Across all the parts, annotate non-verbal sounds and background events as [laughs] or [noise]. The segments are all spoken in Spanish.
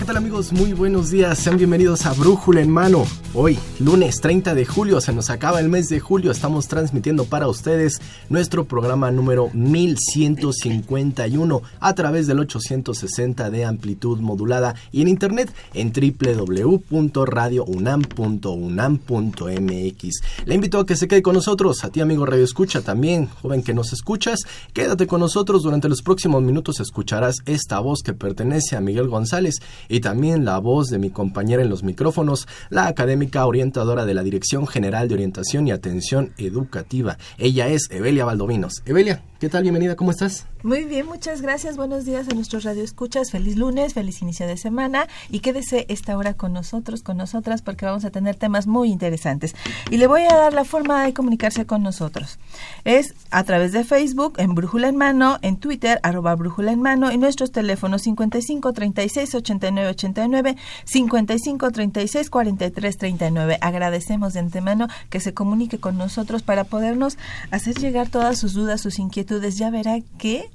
¿Qué tal amigos? Muy buenos días, sean bienvenidos a Brújula en Mano. Hoy, lunes 30 de julio, se nos acaba el mes de julio, estamos transmitiendo para ustedes nuestro programa número 1151 a través del 860 de amplitud modulada y en internet en www.radiounam.unam.mx. Le invito a que se quede con nosotros, a ti amigo Radio Escucha también, joven que nos escuchas, quédate con nosotros durante los próximos minutos escucharás esta voz que pertenece a Miguel González y también la voz de mi compañera en los micrófonos, la académica orientadora de la Dirección General de Orientación y Atención Educativa. Ella es Evelia Valdovinos. Evelia, ¿qué tal? Bienvenida, ¿cómo estás? Muy bien, muchas gracias. Buenos días a nuestros radioescuchas. Feliz lunes, feliz inicio de semana y quédese esta hora con nosotros, con nosotras, porque vamos a tener temas muy interesantes. Y le voy a dar la forma de comunicarse con nosotros. Es a través de Facebook, en Brújula en Mano, en Twitter, arroba Brújula en Mano, y nuestros teléfonos 55 36 89 89, 55 36 43 39. Agradecemos de antemano que se comunique con nosotros para podernos hacer llegar todas sus dudas, sus inquietudes. Ya verá que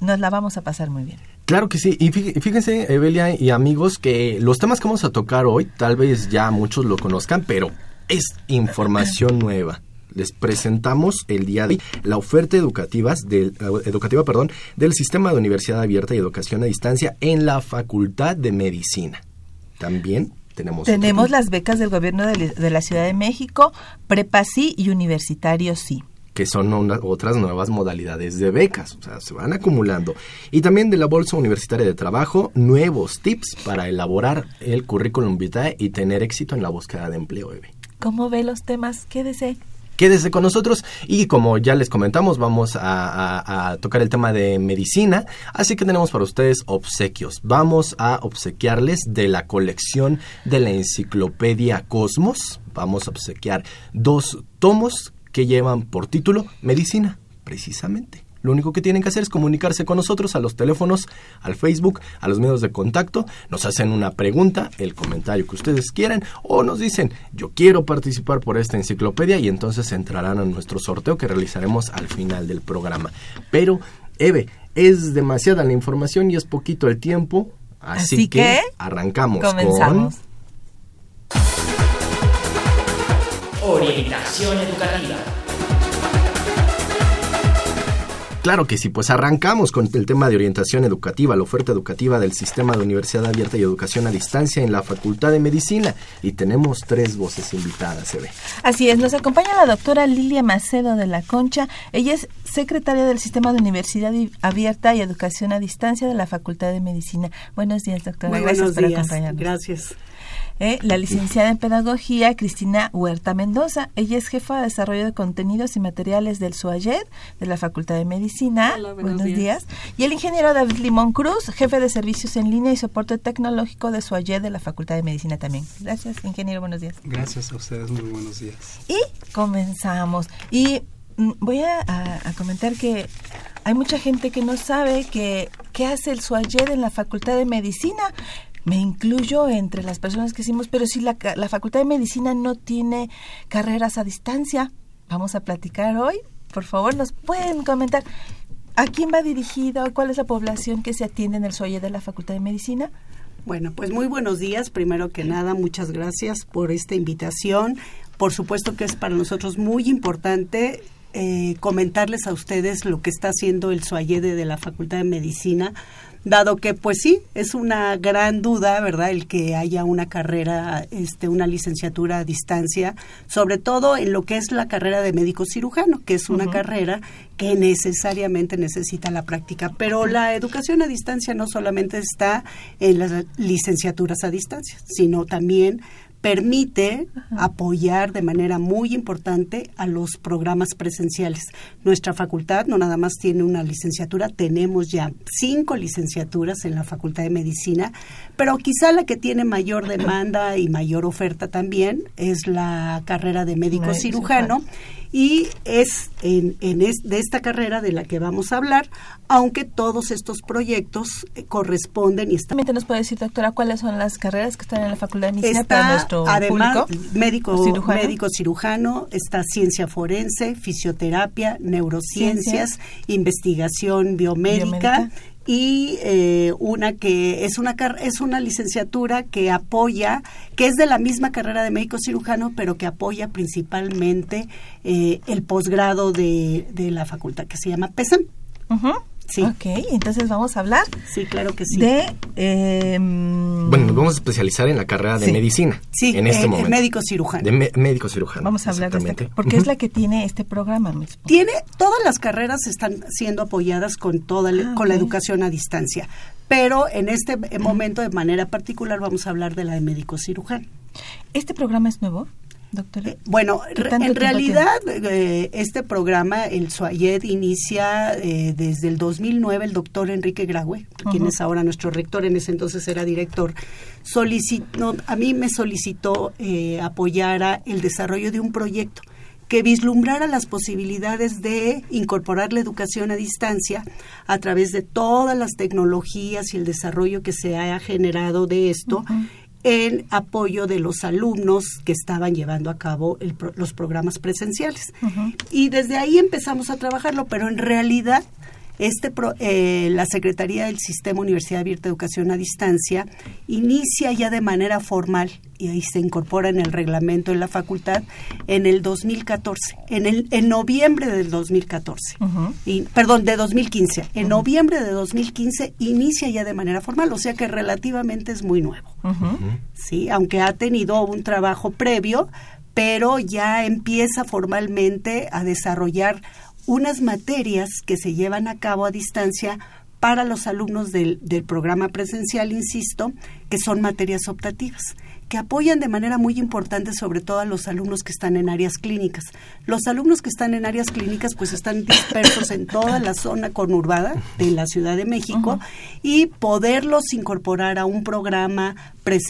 nos la vamos a pasar muy bien. Claro que sí, y fíjense, Evelia y amigos, que los temas que vamos a tocar hoy, tal vez ya muchos lo conozcan, pero es información [laughs] nueva. Les presentamos el día de hoy la oferta educativa del, educativa perdón, del Sistema de Universidad Abierta y Educación a Distancia en la Facultad de Medicina. También tenemos... Tenemos las becas del Gobierno de, de la Ciudad de México, Prepa sí y Universitario sí que son una, otras nuevas modalidades de becas, o sea, se van acumulando. Y también de la Bolsa Universitaria de Trabajo, nuevos tips para elaborar el currículum vitae y tener éxito en la búsqueda de empleo. Eve. ¿Cómo ve los temas? Quédese. Quédese con nosotros y como ya les comentamos vamos a, a, a, tocar el tema de medicina, así que tenemos para ustedes obsequios. Vamos a obsequiarles de la colección de la enciclopedia Cosmos, vamos a obsequiar dos tomos que llevan por título Medicina, precisamente. Lo único que tienen que hacer es comunicarse con nosotros a los teléfonos, al Facebook, a los medios de contacto, nos hacen una pregunta, el comentario que ustedes quieran o nos dicen yo quiero participar por esta enciclopedia y entonces entrarán a nuestro sorteo que realizaremos al final del programa. Pero, Eve, es demasiada la información y es poquito el tiempo, así, así que, arrancamos comenzamos. con... Orientación educativa. Claro que sí, pues arrancamos con el tema de orientación educativa, la oferta educativa del Sistema de Universidad Abierta y Educación a Distancia en la Facultad de Medicina. Y tenemos tres voces invitadas, se ve. Así es, nos acompaña la doctora Lilia Macedo de la Concha. Ella es secretaria del Sistema de Universidad Abierta y Educación a Distancia de la Facultad de Medicina. Buenos días, doctora. Muy Gracias buenos por días. acompañarnos. Gracias. Eh, la licenciada en Pedagogía, Cristina Huerta Mendoza. Ella es jefa de Desarrollo de Contenidos y Materiales del SUAYED, de la Facultad de Medicina. Hola, buenos días. Y el ingeniero David Limón Cruz, jefe de Servicios en Línea y Soporte Tecnológico de SUAYED, de la Facultad de Medicina también. Gracias, ingeniero. Buenos días. Gracias a ustedes. Muy buenos días. Y comenzamos. Y mm, voy a, a, a comentar que hay mucha gente que no sabe que qué hace el SUAYED en la Facultad de Medicina me incluyo entre las personas que decimos, pero si la, la, Facultad de Medicina no tiene carreras a distancia, vamos a platicar hoy. Por favor, nos pueden comentar a quién va dirigido, cuál es la población que se atiende en el SOIE de la Facultad de Medicina. Bueno, pues muy buenos días. Primero que nada, muchas gracias por esta invitación. Por supuesto que es para nosotros muy importante eh, comentarles a ustedes lo que está haciendo el SOAYEDE de la Facultad de Medicina dado que pues sí, es una gran duda, ¿verdad? El que haya una carrera, este, una licenciatura a distancia, sobre todo en lo que es la carrera de médico cirujano, que es una carrera que necesariamente necesita la práctica. Pero la educación a distancia no solamente está en las licenciaturas a distancia, sino también permite apoyar de manera muy importante a los programas presenciales. Nuestra facultad no nada más tiene una licenciatura, tenemos ya cinco licenciaturas en la Facultad de Medicina, pero quizá la que tiene mayor demanda y mayor oferta también es la carrera de médico cirujano y es en, en de esta carrera de la que vamos a hablar, aunque todos estos proyectos eh, corresponden y están. ¿Nos puede decir, doctora, cuáles son las carreras que están en la Facultad de Medicina para nuestro además, Médico cirujano. médico cirujano, está ciencia forense, fisioterapia, neurociencias, investigación biomédica, y eh, una que es una es una licenciatura que apoya que es de la misma carrera de médico cirujano pero que apoya principalmente eh, el posgrado de, de, la facultad que se llama PESAM. Sí. Ok, entonces vamos a hablar. Sí, claro que sí. De. Eh, bueno, nos vamos a especializar en la carrera de sí. medicina. Sí, en este eh, momento. médico cirujano. De me, médico cirujano. Vamos a hablar de este. Porque uh -huh. es la que tiene este programa mismo. Tiene. Todas las carreras están siendo apoyadas con, toda ah, con okay. la educación a distancia. Pero en este momento, de manera particular, vamos a hablar de la de médico cirujano. ¿Este programa es nuevo? Doctora. Eh, bueno, en realidad eh, este programa, el SUAYED, inicia eh, desde el 2009 el doctor Enrique Graue, uh -huh. quien es ahora nuestro rector, en ese entonces era director, solicitó, a mí me solicitó eh, apoyara el desarrollo de un proyecto que vislumbrara las posibilidades de incorporar la educación a distancia a través de todas las tecnologías y el desarrollo que se haya generado de esto. Uh -huh en apoyo de los alumnos que estaban llevando a cabo el, los programas presenciales. Uh -huh. Y desde ahí empezamos a trabajarlo, pero en realidad este pro, eh, la Secretaría del Sistema Universidad Abierta de Educación a Distancia inicia ya de manera formal y ahí se incorpora en el reglamento en la facultad en el 2014, en, el, en noviembre del 2014, uh -huh. y, perdón, de 2015. En uh -huh. noviembre de 2015 inicia ya de manera formal, o sea que relativamente es muy nuevo. Uh -huh. Sí, aunque ha tenido un trabajo previo, pero ya empieza formalmente a desarrollar unas materias que se llevan a cabo a distancia para los alumnos del, del programa presencial, insisto, que son materias optativas que apoyan de manera muy importante sobre todo a los alumnos que están en áreas clínicas. Los alumnos que están en áreas clínicas pues están dispersos en toda la zona conurbada de la Ciudad de México uh -huh. y poderlos incorporar a un programa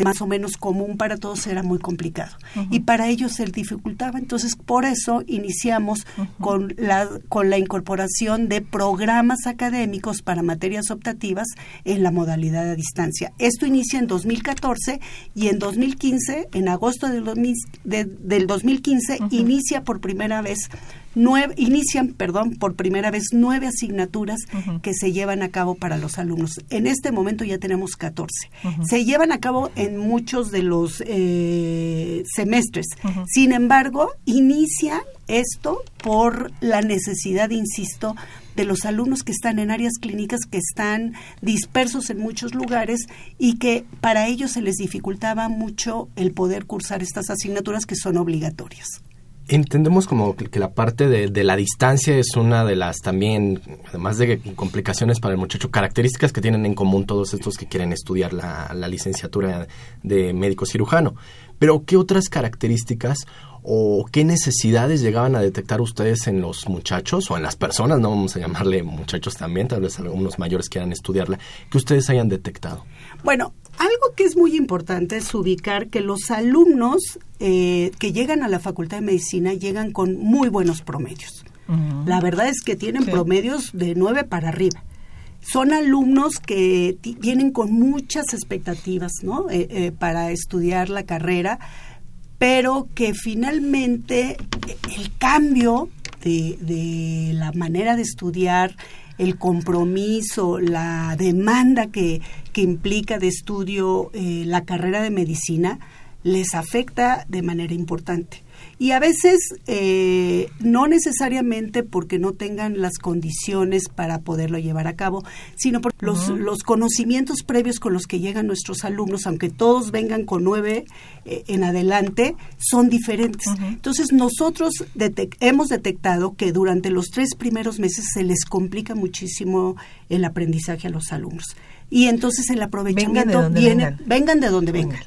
más o menos común para todos era muy complicado. Uh -huh. Y para ellos se dificultaba. Entonces, por eso iniciamos uh -huh. con, la, con la incorporación de programas académicos para materias optativas en la modalidad a distancia. Esto inicia en 2014 y en 2015, en agosto del, 2000, de, del 2015, inicia por primera vez Nueve, inician, perdón, por primera vez nueve asignaturas uh -huh. que se llevan a cabo para los alumnos. En este momento ya tenemos 14. Uh -huh. Se llevan a cabo en muchos de los eh, semestres. Uh -huh. Sin embargo, inicia esto por la necesidad, insisto, de los alumnos que están en áreas clínicas que están dispersos en muchos lugares y que para ellos se les dificultaba mucho el poder cursar estas asignaturas que son obligatorias. Entendemos como que la parte de, de, la distancia es una de las también, además de complicaciones para el muchacho, características que tienen en común todos estos que quieren estudiar la, la licenciatura de médico cirujano. Pero, ¿qué otras características o qué necesidades llegaban a detectar ustedes en los muchachos o en las personas, no vamos a llamarle muchachos también, tal vez algunos mayores quieran estudiarla, que ustedes hayan detectado? Bueno, algo que es muy importante es ubicar que los alumnos eh, que llegan a la Facultad de Medicina llegan con muy buenos promedios. Uh -huh. La verdad es que tienen sí. promedios de 9 para arriba. Son alumnos que vienen con muchas expectativas ¿no? Eh, eh, para estudiar la carrera, pero que finalmente el cambio de, de la manera de estudiar, el compromiso, la demanda que, que implica de estudio eh, la carrera de medicina, les afecta de manera importante. Y a veces eh, no necesariamente porque no tengan las condiciones para poderlo llevar a cabo, sino por los, los conocimientos previos con los que llegan nuestros alumnos, aunque todos vengan con nueve eh, en adelante, son diferentes. Entonces nosotros hemos detectado que durante los tres primeros meses se les complica muchísimo el aprendizaje a los alumnos y entonces el aprovechamiento viene, vengan. de donde vengan.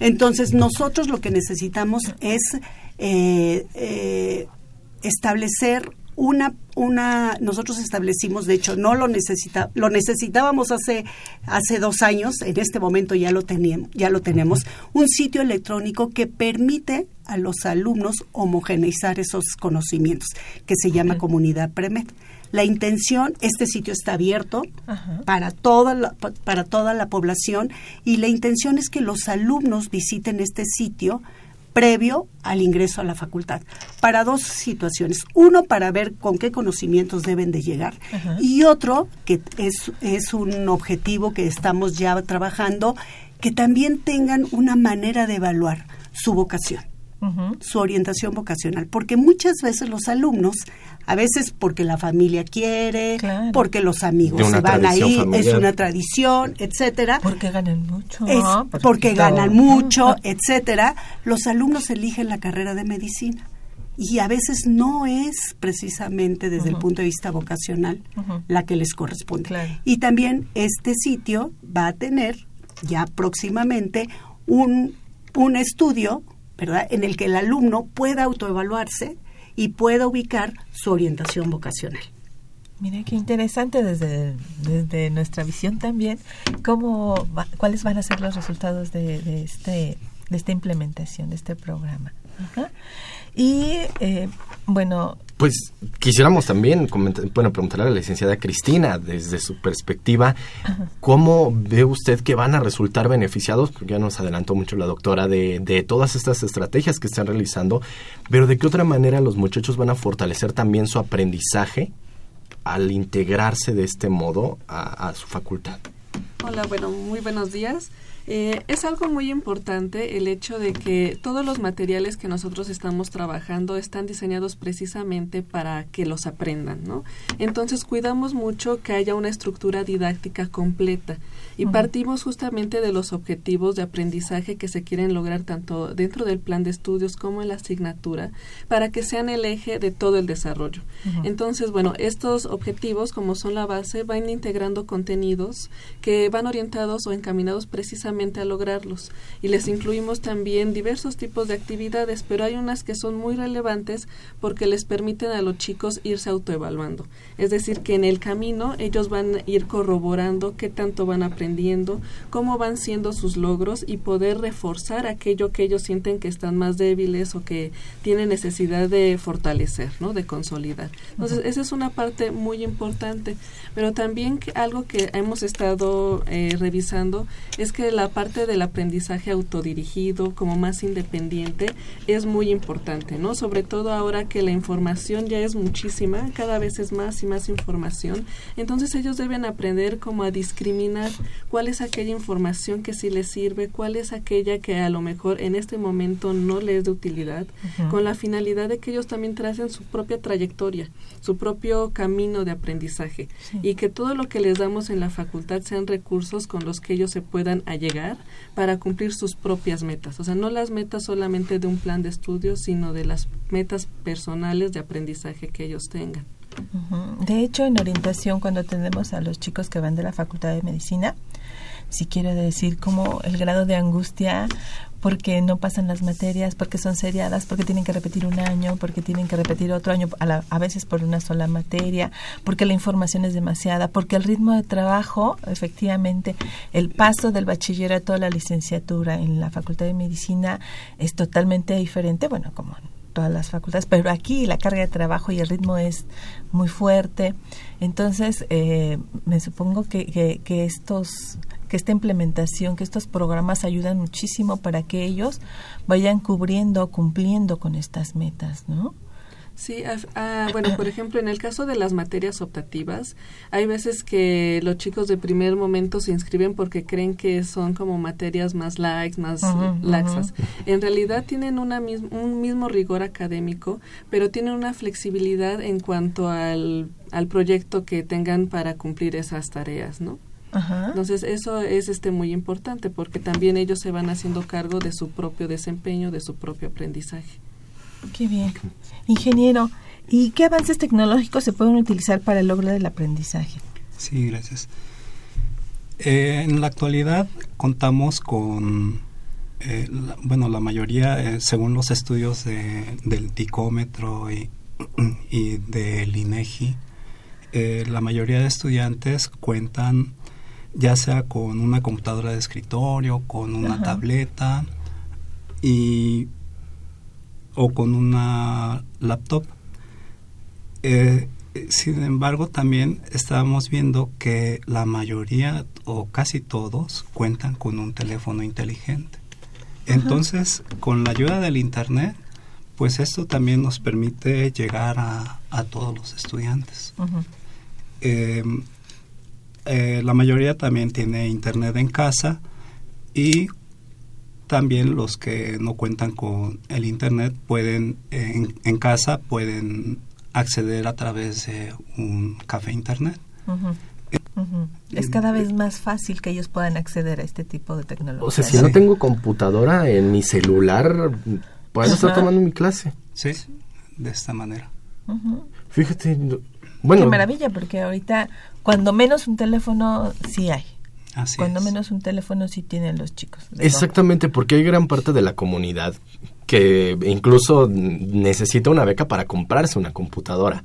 Entonces nosotros lo que necesitamos es eh, eh, establecer una una nosotros establecimos de hecho no lo necesita lo necesitábamos hace hace dos años en este momento ya lo teníamos ya lo tenemos un sitio electrónico que permite a los alumnos homogeneizar esos conocimientos que se llama comunidad premed. La intención, este sitio está abierto para toda, la, para toda la población y la intención es que los alumnos visiten este sitio previo al ingreso a la facultad, para dos situaciones. Uno, para ver con qué conocimientos deben de llegar y otro, que es, es un objetivo que estamos ya trabajando, que también tengan una manera de evaluar su vocación su orientación vocacional, porque muchas veces los alumnos, a veces porque la familia quiere, porque los amigos se van ahí, es una tradición, etcétera. Porque ganan mucho. porque, ganan mucho, etcétera. Los alumnos eligen la carrera de medicina y a veces no es precisamente desde el punto de vista vocacional la que les corresponde. Y también este sitio va a tener ya próximamente un, un estudio en el que el alumno pueda autoevaluarse y pueda ubicar su orientación vocacional. Mira qué interesante desde, desde nuestra visión también, cómo cuáles van a ser los resultados de, este, de esta implementación, de este programa. Y eh, bueno, pues quisiéramos también bueno, preguntarle a la licenciada Cristina, desde su perspectiva, ¿cómo ve usted que van a resultar beneficiados? Porque ya nos adelantó mucho la doctora de, de todas estas estrategias que están realizando, pero ¿de qué otra manera los muchachos van a fortalecer también su aprendizaje al integrarse de este modo a, a su facultad? Hola, bueno, muy buenos días. Eh, es algo muy importante el hecho de que todos los materiales que nosotros estamos trabajando están diseñados precisamente para que los aprendan, ¿no? Entonces cuidamos mucho que haya una estructura didáctica completa y partimos justamente de los objetivos de aprendizaje que se quieren lograr tanto dentro del plan de estudios como en la asignatura para que sean el eje de todo el desarrollo. Entonces, bueno, estos objetivos, como son la base, van integrando contenidos que van orientados o encaminados precisamente a lograrlos. Y les incluimos también diversos tipos de actividades, pero hay unas que son muy relevantes porque les permiten a los chicos irse autoevaluando. Es decir, que en el camino ellos van a ir corroborando qué tanto van aprendiendo, cómo van siendo sus logros y poder reforzar aquello que ellos sienten que están más débiles o que tienen necesidad de fortalecer, ¿no? De consolidar. Entonces, esa es una parte muy importante. Pero también algo que hemos estado eh, revisando es que la parte del aprendizaje autodirigido, como más independiente, es muy importante, ¿no? Sobre todo ahora que la información ya es muchísima, cada vez es más y más información. Entonces, ellos deben aprender como a discriminar cuál es aquella información que sí les sirve, cuál es aquella que a lo mejor en este momento no les es de utilidad, con la finalidad de que ellos también tracen su propia trayectoria, su propio camino de aprendizaje y que todo lo que les damos en la facultad sean recursos con los que ellos se puedan allegar para cumplir sus propias metas. O sea, no las metas solamente de un plan de estudios, sino de las metas personales de aprendizaje que ellos tengan. De hecho, en orientación, cuando atendemos a los chicos que van de la Facultad de Medicina, si quiere decir como el grado de angustia porque no pasan las materias, porque son seriadas, porque tienen que repetir un año, porque tienen que repetir otro año, a, a, veces por una sola materia, porque la información es demasiada, porque el ritmo de trabajo, efectivamente, el paso del bachillerato a la licenciatura en la Facultad de Medicina es totalmente diferente, bueno, como todas las facultades, pero aquí la carga de trabajo y el ritmo es muy fuerte. Entonces, eh, me supongo que, que, estos que esta implementación, que estos programas ayudan muchísimo para que ellos vayan cubriendo, cumpliendo con estas metas, ¿no? Sí, ah, bueno, por ejemplo, en el caso de las materias optativas, hay veces que los chicos de primer momento se inscriben porque creen que son como materias más likes, más laxas. En realidad tienen una un mismo rigor académico, pero tienen una flexibilidad en cuanto al, al proyecto que tengan para cumplir esas tareas, ¿no? Entonces eso es este muy importante porque también ellos se van haciendo cargo de su propio desempeño, de su propio aprendizaje. Qué bien. Ingeniero, ¿y qué avances tecnológicos se pueden utilizar para el logro del aprendizaje? Sí, gracias. Eh, en la actualidad contamos con, eh, bueno, la mayoría, eh, según los estudios del ticómetro y, y del INEGI, la mayoría de estudiantes cuentan ya sea con una computadora de escritorio, con una tableta y o con una laptop. Eh, sin embargo, también estábamos viendo que la mayoría o casi todos cuentan con un teléfono inteligente. Entonces, con la ayuda del Internet, pues esto también nos permite llegar a, a todos los estudiantes. Eh, la mayoría también tiene Internet en casa y también los que no cuentan con el internet pueden en, casa pueden acceder a través de un café internet. Es cada vez más fácil que ellos puedan acceder a este tipo de tecnología. O sea, si no tengo computadora en mi celular, puedo estar tomando mi clase. Sí, de esta manera. Fíjate, bueno. Qué maravilla, porque ahorita, cuando menos un teléfono, sí hay. Cuando menos un teléfono sí tienen los chicos. Exactamente, porque hay gran parte de la comunidad que incluso necesita una beca para comprarse una computadora.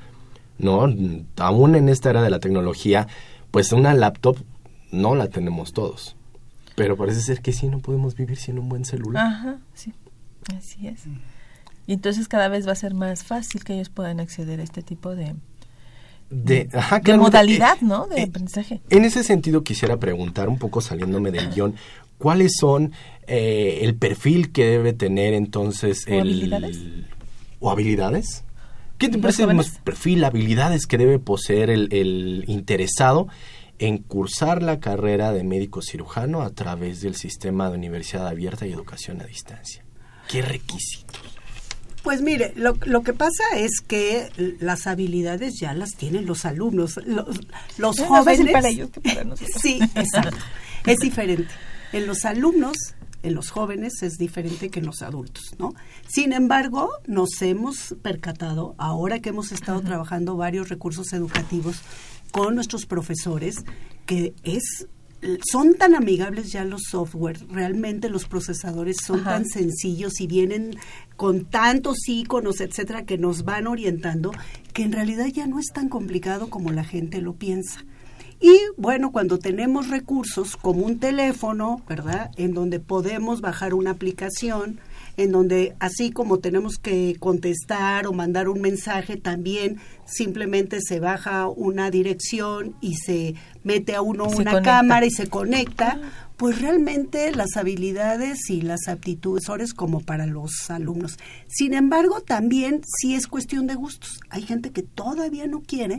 ¿No? Aún en esta era de la tecnología, pues una laptop no la tenemos todos. Pero parece ser que sí, no podemos vivir sin un buen celular. Ajá, sí, así es. Y entonces cada vez va a ser más fácil que ellos puedan acceder a este tipo de, de, modalidad, ¿no? De eh, aprendizaje. En ese sentido quisiera preguntar, un poco saliéndome del guion, ¿cuáles son eh, el perfil que debe tener entonces el... habilidades? ¿O habilidades? ¿Qué te parece más perfil, habilidades que debe poseer el, el interesado en cursar la carrera de médico cirujano a través del sistema de universidad abierta y educación a distancia? ¿Qué requisitos? Pues mire, lo, lo, que pasa es que las habilidades ya las tienen los alumnos, los, los jóvenes. para ellos que para nosotros. Sí, exacto. es diferente. En los alumnos, en los jóvenes es diferente que en los adultos, ¿no? Sin embargo, nos hemos percatado, ahora que hemos estado trabajando varios recursos educativos con nuestros profesores, que es son tan amigables ya los software, realmente los procesadores son tan sencillos y vienen con tantos iconos, etcétera, que nos van orientando, que en realidad ya no es tan complicado como la gente lo piensa. Y bueno, cuando tenemos recursos como un teléfono, ¿verdad? En donde podemos bajar una aplicación, en donde así como tenemos que contestar o mandar un mensaje, también simplemente se baja una dirección y se mete a uno una cámara y se conecta, pues realmente las habilidades y las aptitudes son como para los alumnos. Sin embargo, también sí es cuestión de gustos. Hay gente que todavía no quiere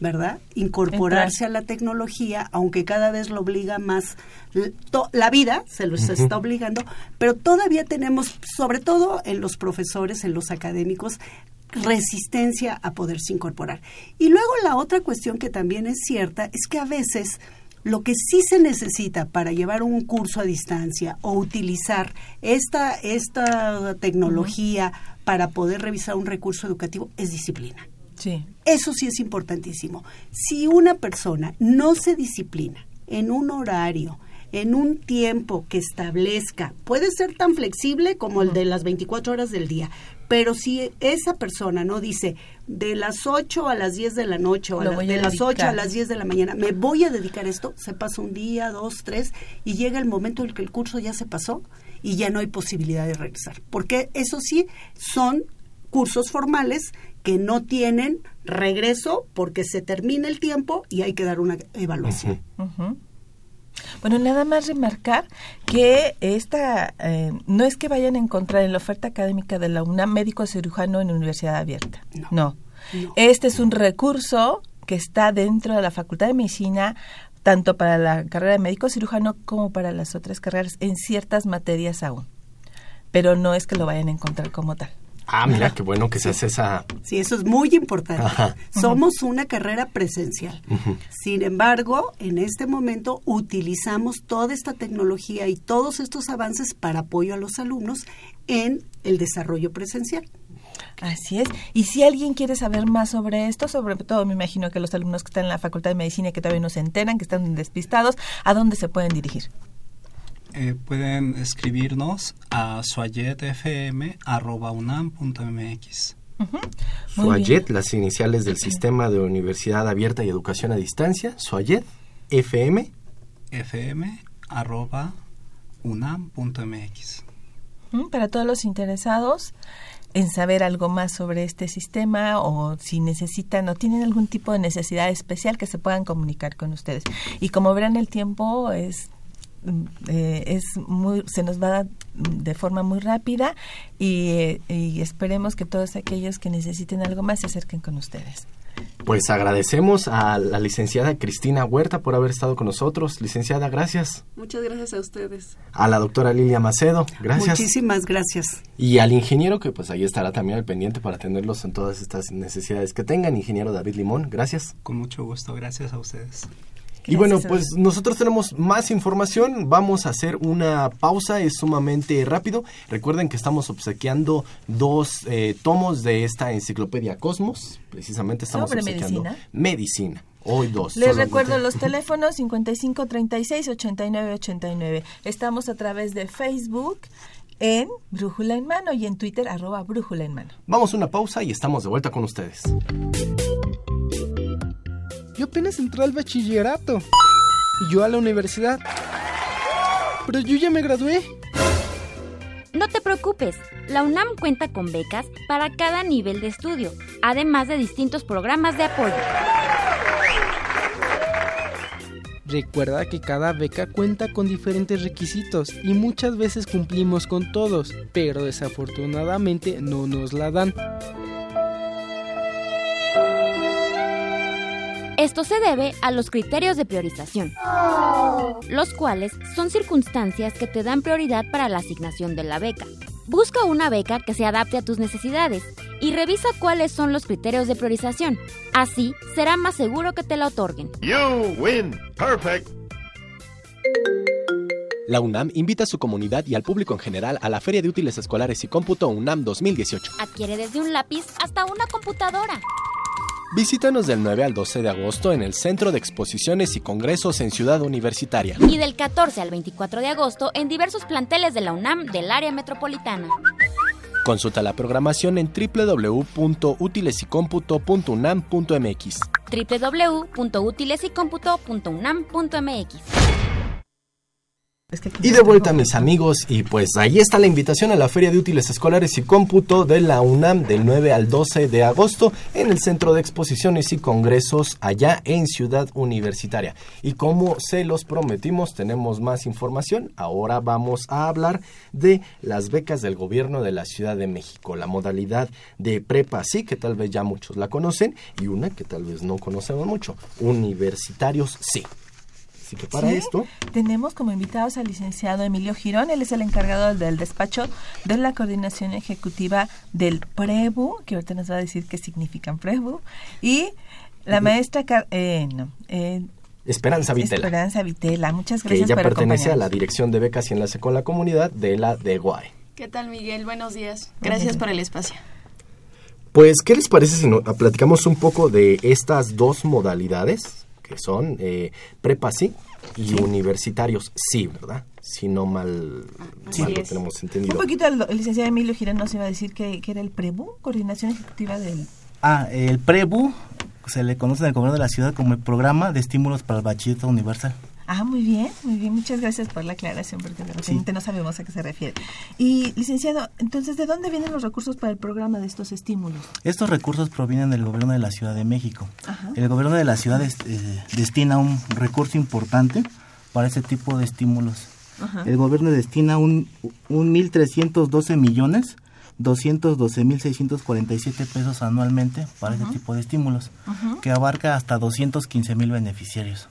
¿verdad? Incorporarse a la tecnología, aunque cada vez lo obliga más la vida, se los está obligando, pero todavía tenemos, sobre todo en los profesores, en los académicos, resistencia a poderse incorporar. Y luego la otra cuestión que también es cierta es que a veces lo que sí se necesita para llevar un curso a distancia o utilizar esta, esta tecnología para poder revisar un recurso educativo es disciplina. Sí. Eso sí es importantísimo. Si una persona no se disciplina en un horario, en un tiempo que establezca, puede ser tan flexible como el de las 24 horas del día, pero si esa persona no dice de las 8 a las 10 de la noche o de las 8 a las 10 de la mañana, me voy a dedicar a esto, se pasa un día, dos, tres, y llega el momento en que el curso ya se pasó y ya no hay posibilidad de regresar. Porque eso sí, son cursos formales que no tienen regreso porque se termina el tiempo y hay que dar una evaluación. Bueno, nada más remarcar que esta eh, no es que vayan a encontrar en la oferta académica de la UNAM médico cirujano en universidad abierta. No. Este es un recurso que está dentro de la Facultad de Medicina tanto para la carrera de médico cirujano como para las otras carreras en ciertas materias aún. Pero no es que lo vayan a encontrar como tal. Ah, mira, qué bueno que se hace esa... Sí, eso es muy importante. Somos una carrera presencial. Sin embargo, en este momento utilizamos toda esta tecnología y todos estos avances para apoyo a los alumnos en el desarrollo presencial. Así es. Y si alguien quiere saber más sobre esto, sobre todo me imagino que los alumnos que están en la Facultad de Medicina y que todavía no se enteran, que están despistados, ¿a dónde se pueden dirigir? Eh, pueden escribirnos a suayetfm.unam.mx. Suayet, las iniciales del Sistema de Universidad Abierta y Educación a Distancia, Suayet, FM. FM, arroba, unam.mx. Para todos los interesados en saber algo más sobre este sistema o si necesitan o tienen algún tipo de necesidad especial que se puedan comunicar con ustedes. Y como verán, el tiempo es eh, es muy, se nos va de forma muy rápida y, y, esperemos que todos aquellos que necesiten algo más se acerquen con ustedes. Pues agradecemos a la licenciada Cristina Huerta por haber estado con nosotros. Licenciada, gracias. Muchas gracias a ustedes. A la doctora Lilia Macedo, gracias. Muchísimas gracias. Y al ingeniero que pues ahí estará también al pendiente para atenderlos en todas estas necesidades que tengan, ingeniero David Limón, gracias. Con mucho gusto, gracias a ustedes y bueno, pues nosotros tenemos más información. Vamos a hacer una pausa, es sumamente rápido. Recuerden que estamos obsequiando dos eh, tomos de esta enciclopedia Cosmos. Precisamente estamos obsequiando medicina. medicina. Hoy dos. Les recuerdo los [laughs] teléfonos 5536 8989. Estamos a través de Facebook en Brújula en Mano y en Twitter arroba Brújula en Mano. Vamos a una pausa y estamos de vuelta con ustedes. Yo apenas entré al bachillerato. Y yo a la universidad. Pero yo ya me gradué. No te preocupes, la UNAM cuenta con becas para cada nivel de estudio, además de distintos programas de apoyo. Recuerda que cada beca cuenta con diferentes requisitos y muchas veces cumplimos con todos, pero desafortunadamente no nos la dan. Esto se debe a los criterios de priorización, los cuales son circunstancias que te dan prioridad para la asignación de la beca. Busca una beca que se adapte a tus necesidades y revisa cuáles son los criterios de priorización. Así será más seguro que te la otorguen. You win. Perfect. La UNAM invita a su comunidad y al público en general a la Feria de Útiles Escolares y Cómputo UNAM 2018. Adquiere desde un lápiz hasta una computadora. Visítanos del 9 al 12 de agosto en el Centro de Exposiciones y Congresos en Ciudad Universitaria. Y del 14 al 24 de agosto en diversos planteles de la UNAM del área metropolitana. Consulta la programación en www.utilesycomputo.unam.mx. www.utilesycomputo.unam.mx. Y de vuelta mis amigos y pues ahí está la invitación a la Feria de Útiles Escolares y Cómputo de la UNAM del 9 al 12 de agosto en el Centro de Exposiciones y Congresos allá en Ciudad Universitaria. Y como se los prometimos tenemos más información, ahora vamos a hablar de las becas del gobierno de la Ciudad de México, la modalidad de prepa sí que tal vez ya muchos la conocen y una que tal vez no conocemos mucho, universitarios sí. Así que para Sí, esto Tenemos como invitados al licenciado Emilio Girón, él es el encargado del despacho de la coordinación ejecutiva del PREBU, que ahorita nos va a decir qué significan PREBU, y la maestra, Car- eh, no, eh, Esperanza Vitela. Esperanza Vitela, muchas que gracias ella por pertenece a la. Dirección de Becas y Enlace con la Comunidad de la DEGUAE. ¿Qué tal, Miguel? Buenos días. Gracias por el espacio. Pues, ¿qué les parece si no- platicamos un poco de estas dos modalidades, que son eh, prepa sí y universitarios sí, ¿verdad? Si no mal, mal lo tenemos Un entendido. poquito el, el licenciado Emilio Girón nos iba a decir que, que era el PREBU, coordinación ejecutiva del... Ah, el PREBU se le conoce en el gobierno de la ciudad como el programa de estímulos para el bachillerato universal. Ah, muy bien, muy bien. Muchas gracias por la aclaración, porque de repente no sabemos a qué se refiere. Y, licenciado, entonces, ¿de dónde vienen los recursos para el programa de estos estímulos? Estos recursos provienen del gobierno de la Ciudad de México. Ajá. El gobierno de la ciudad es- eh, destina un recurso importante para ese tipo de estímulos. Ajá. El gobierno destina un, un 1.312 millones 212.647 pesos anualmente para ese tipo de estímulos, que abarca hasta 215.000 beneficiarios.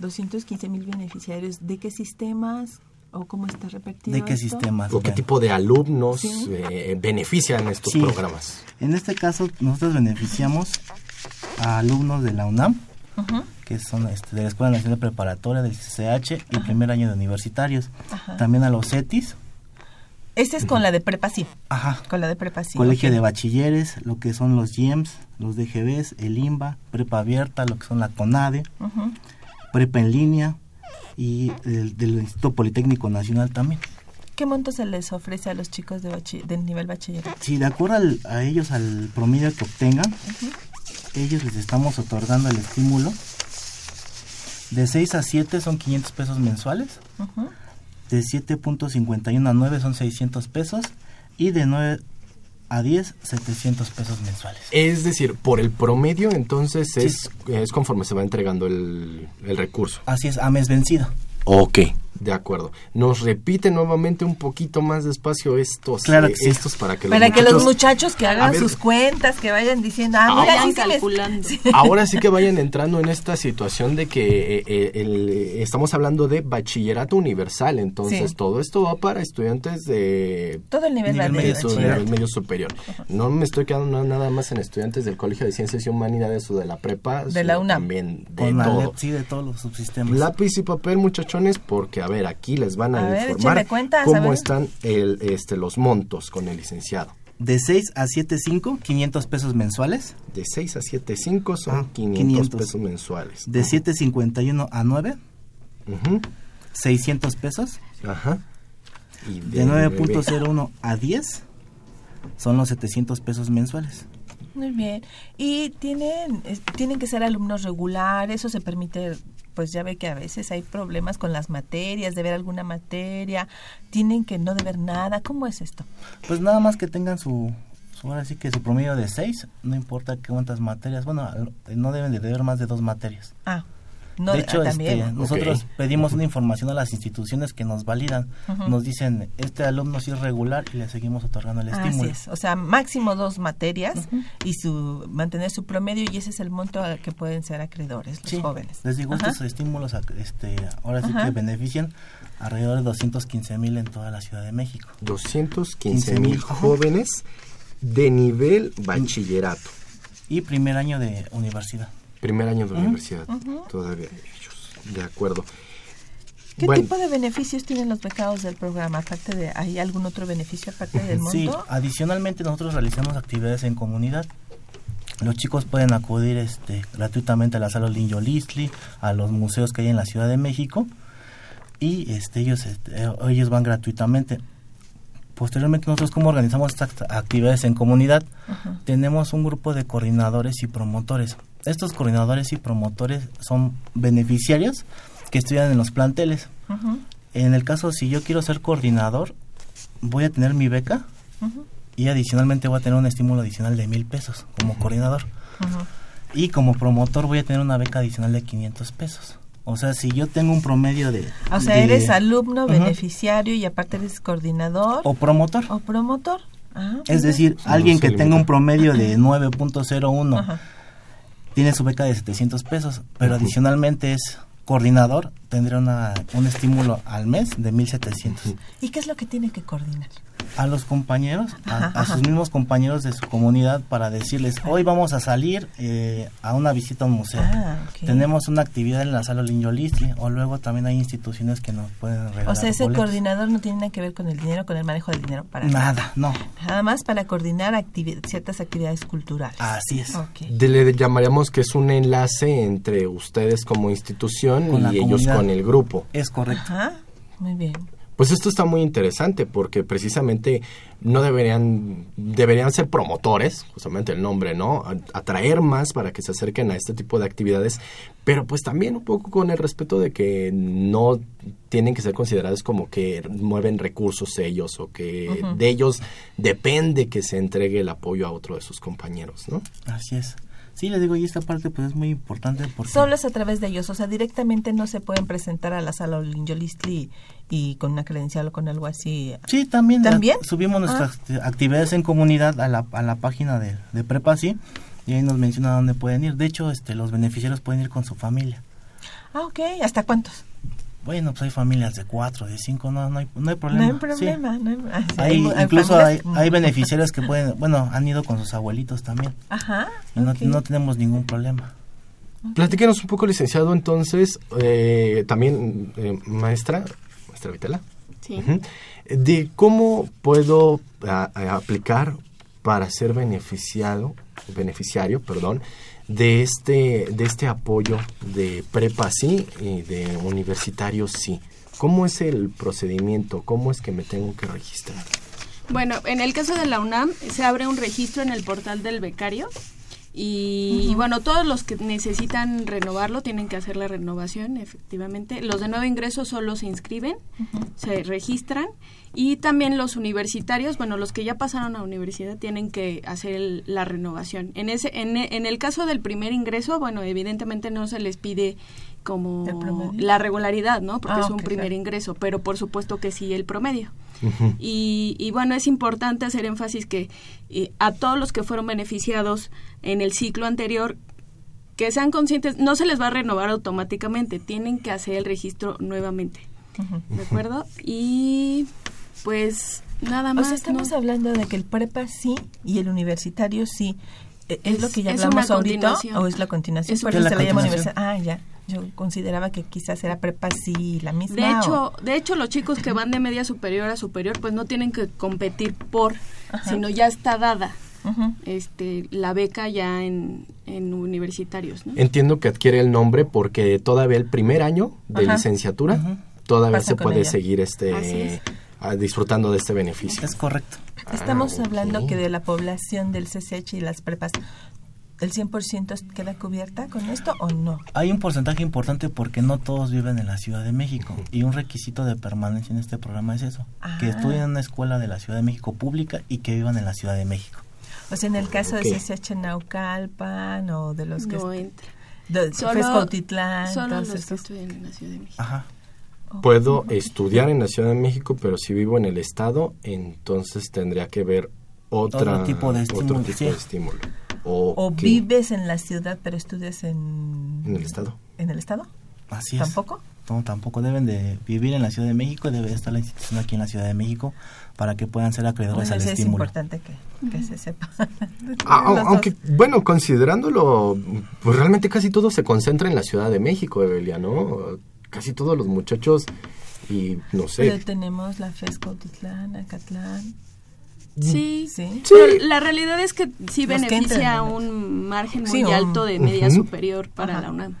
215 mil beneficiarios. ¿De qué sistemas o cómo está repartido? ¿De qué esto? sistemas? ¿O qué tipo de alumnos Sí. eh, benefician estos Sí. programas? En este caso, nosotros beneficiamos a alumnos de la UNAM, Ujú. que son este, de la Escuela Nacional Preparatoria, del CCH y primer año de universitarios. Ajá. También a los CETIS, Este es con la de prepa sí. Ajá. Con la de prepa sí. Colegio de Bachilleres, lo que son los GIEMS, los DGBs, el IMBA, Prepa Abierta, lo que son la CONADE, Ujú. Prepa en línea y el del Instituto Politécnico Nacional también. ¿Qué monto se les ofrece a los chicos de bachi- del nivel bachillerato? Si de acuerdo al- a ellos al promedio que obtengan, ellos les estamos otorgando el estímulo. De 6 a 7 son 500 pesos mensuales. Ujú. De 7.51 a 9 son 600 pesos. Y de 9 a 10, 700 pesos mensuales. Es decir, por el promedio, entonces es, es conforme se va entregando el, el recurso. Así es, a mes vencido. Ok, de acuerdo. Nos repite nuevamente un poquito más despacio estos, Claro eh, sí. estos para que Para los que los muchachos- que A hagan ver. sus cuentas, que vayan diciendo, ah, mira, Vayan sí calculando. Sí. [laughs] Ahora sí que vayan entrando en esta situación de que eh, eh, el, estamos hablando de bachillerato universal, entonces Sí. todo esto va para estudiantes de Todo el nivel, Nivel de medio de nivel medio superior. No me estoy quedando na- nada más en estudiantes del Colegio de Ciencias y Humanidades o de la prepa, De la UNAM. también de Con todo. Sí, de todos los subsistemas. Lápiz y papel, muchachones, porque a ver, aquí les van a, A ver, informar échale cuentas, a cómo ver. están el, este, los montos con el licenciado. De 6 a 7.5, 500 pesos mensuales. De 6 a 7, 5 son Ah, 500, 500. pesos mensuales. De 7.51 a 9, Ujú. 600 pesos. Ajá. Y De 9.01 a 10, son los 700 pesos mensuales. Muy bien. Y tienen, tienen que ser alumnos regulares, eso se permite, pues ya ve que a veces hay problemas con las materias, de ver alguna materia, tienen que no deber nada. ¿Cómo es esto? Pues nada más que tengan su, su- ahora sí que su promedio de 6, no importa cuántas materias, bueno, no deben de deber más de dos materias. Ah, no, de hecho, ah, también. este, nosotros pedimos una información a las instituciones que nos validan. Nos dicen, este alumno sí es regular y le seguimos otorgando el Así estímulo. es, o sea, máximo dos materias y su mantener su promedio y ese es el monto al que pueden ser acreedores los Sí, jóvenes. Les digo, Ajá. estos estímulos este, ahora sí que benefician alrededor de 215 mil en toda la Ciudad de México. 215 mil jóvenes de nivel bachillerato. Y primer año de universidad. Primer año de universidad. Todavía ellos. De acuerdo. ¿Qué Bueno, tipo de beneficios tienen los becados del programa? Aparte de, ¿hay algún otro beneficio aparte del monto? Sí, adicionalmente nosotros realizamos actividades en comunidad. Los chicos pueden acudir este, gratuitamente a la sala Linjo Listli, a los museos que hay en la Ciudad de México y este, ellos, este, eh, ellos van gratuitamente. Posteriormente nosotros cómo organizamos estas act- actividades en comunidad, tenemos un grupo de coordinadores y promotores. Estos coordinadores y promotores son beneficiarios que estudian en los planteles. Ujú, En el caso, si yo quiero ser coordinador, voy a tener mi beca ujú, y adicionalmente voy a tener un estímulo adicional de mil pesos como coordinador. ujú. Y como promotor voy a tener una beca adicional de 500 pesos. O sea, si yo tengo un promedio de... O sea, de- eres alumno, beneficiario y aparte eres coordinador O promotor. o promotor. Ah, Es muy decir, alguien no que tenga un promedio de [clears throat] 9.01 Ajá. Tiene su beca de 700 pesos, pero adicionalmente es coordinador, tendría una, un estímulo al mes de 1700. ¿Y qué es lo que tiene que coordinar? A los compañeros, a, Ajá, a ajá. sus mismos compañeros de su comunidad para decirles, hoy vamos a salir eh, a una visita a un museo. Ah. Tenemos una actividad en la sala Linjolistli o luego también hay instituciones que nos pueden regalar O sea, ese boletos. coordinador no tiene nada que ver con el dinero, con el manejo del dinero para Nada, no. Nada más para coordinar activi- ciertas actividades culturales. Así es. De- le llamaríamos que es un enlace entre ustedes como institución Con y ellos comunidad. con el grupo. Es correcto. Ajá, muy bien. Pues esto está muy interesante porque precisamente no deberían deberían ser promotores, justamente el nombre, ¿no? Atraer más para que se acerquen a este tipo de actividades, pero pues también un poco con el respeto de que no tienen que ser considerados como que mueven recursos ellos o que de ellos depende que se entregue el apoyo a otro de sus compañeros, ¿no? Así es. Sí, le digo, y esta parte pues es muy importante porque... Solo es a través de ellos, o sea, directamente no se pueden presentar a la sala Olinjolistli y con una credencial o con algo así. Sí, también. ¿También? subimos nuestras ah. actividades en comunidad a la, a la página de, de Prepa, sí, y ahí nos menciona dónde pueden ir. De hecho, este, los beneficiarios pueden ir con su familia. Ah, ok. ¿Hasta cuántos? Bueno, pues hay familias de cuatro, de cinco, no, no, hay, no hay problema. No hay problema. No hay, hay, incluso hay, hay, beneficiarios que pueden, bueno, [laughs] han ido con sus abuelitos también. Ajá. Y no, no tenemos ningún problema. Platíquenos un poco, licenciado, entonces, eh, también, eh, maestra, De cómo puedo aplicar para ser beneficiado, beneficiario, perdón, de este, de este apoyo de prepa sí y de universitario sí. ¿Cómo es el procedimiento? ¿Cómo es que me tengo que registrar? Bueno, en el caso de la UNAM se abre un registro en el portal del becario y, bueno, todos los que necesitan renovarlo tienen que hacer la renovación, efectivamente. Los de nuevo ingreso solo se inscriben, se registran. Y también los universitarios, bueno, los que ya pasaron a universidad tienen que hacer la renovación. En, ese, en, en, el caso del primer ingreso, bueno, evidentemente no se les pide como la regularidad, ¿no? Porque ah, es un primer ingreso, pero por supuesto que sí el promedio. Y, bueno, es importante hacer énfasis que a todos los que fueron beneficiados en el ciclo anterior, que sean conscientes, no se les va a renovar automáticamente, tienen que hacer el registro nuevamente. ¿De acuerdo? Y pues nada más. estamos hablando de que el prepa sí y el universitario sí. ¿E-, ¿Es, lo que ya hablamos ahorita o es la continuación? Es se la llama universidad. Ah, ya. Yo consideraba que quizás era prepa sí la misma. De hecho, de hecho los chicos que van de media superior a superior pues no tienen que competir por, sino ya está dada. Este la beca ya en, en universitarios. Entiendo que adquiere el nombre porque todavía el primer año de licenciatura todavía se puede seguir este disfrutando de este beneficio. Es correcto. Estamos ah, hablando que de la población del CCH y las prepas ¿El 100% queda cubierta con esto o no? Hay un porcentaje importante porque no todos viven en la Ciudad de México y un requisito de permanencia en este programa es eso, que ah. estudien en una escuela de la Ciudad de México pública y que vivan en la Ciudad de México. O sea, en el caso de CCH Naucalpan o de los que... No entra. De solo, solo los que estudian en la Ciudad de México. Ajá. Puedo estudiar en la Ciudad de México, pero si vivo en el Estado, entonces tendría que ver otra, otro tipo de estímulo. Otro tipo de estímulo. O, vives en la ciudad pero estudias en... En el estado. ¿En el estado? Así es. ¿Tampoco? No, tampoco deben de vivir en la Ciudad de México debe estar la institución aquí en la Ciudad de México para que puedan ser acreedores al estímulo. Es importante que, se sepa. [laughs] Ah, aunque, bueno, considerándolo, pues realmente casi todo se concentra en la Ciudad de México, Evelia, ¿no? Casi todos los muchachos y no sé. Pero tenemos la FESCO Titlán, Acatlán, Sí, sí. la realidad es que sí beneficia un margen muy alto de media superior para la UNAM.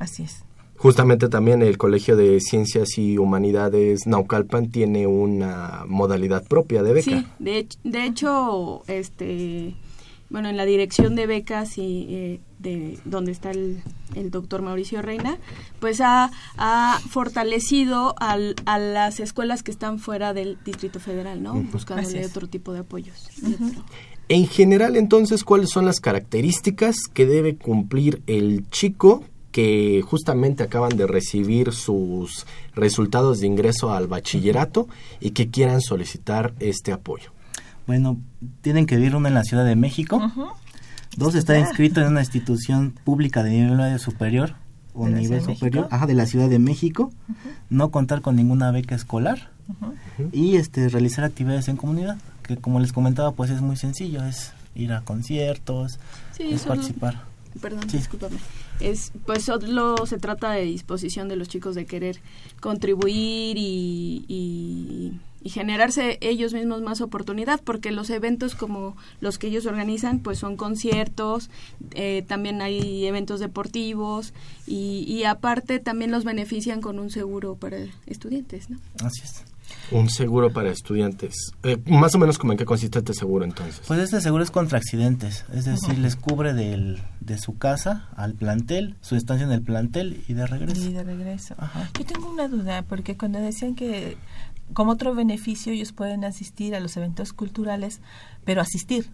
Así es. Justamente también el Colegio de Ciencias y Humanidades Naucalpan tiene una modalidad propia de beca. Sí, de, de hecho, este bueno, en la dirección de becas y eh, de donde está el, el, doctor Mauricio Reina, pues ha, ha fortalecido al, a las escuelas que están fuera del Distrito Federal, ¿no? Buscándole otro tipo de apoyos. En general, entonces, ¿cuáles son las características que debe cumplir el chico que justamente acaban de recibir sus resultados de ingreso al bachillerato y que quieran solicitar este apoyo? Bueno, tienen que vivir uno en la Ciudad de México. Dos, estar inscrito en una institución pública de nivel superior o nivel superior, ajá, de la Ciudad de México. No contar con ninguna beca escolar. Y este realizar actividades en comunidad, que como les comentaba, pues es muy sencillo, es ir a conciertos, es participar. Perdón, discúlpame. Es, pues solo se trata de disposición de los chicos de querer contribuir y y generarse ellos mismos más oportunidad porque los eventos como los que ellos organizan pues son conciertos eh, también hay eventos deportivos y, y, aparte también los benefician con un seguro para estudiantes ¿no? así es un seguro para estudiantes. Eh, más o menos como en qué consiste este seguro entonces. Pues este seguro es contra accidentes, es decir, les cubre del, de su casa al plantel, su estancia en el plantel y de regreso. Y de regreso. Yo tengo una duda, porque cuando decían que como otro beneficio ellos pueden asistir a los eventos culturales, pero asistir.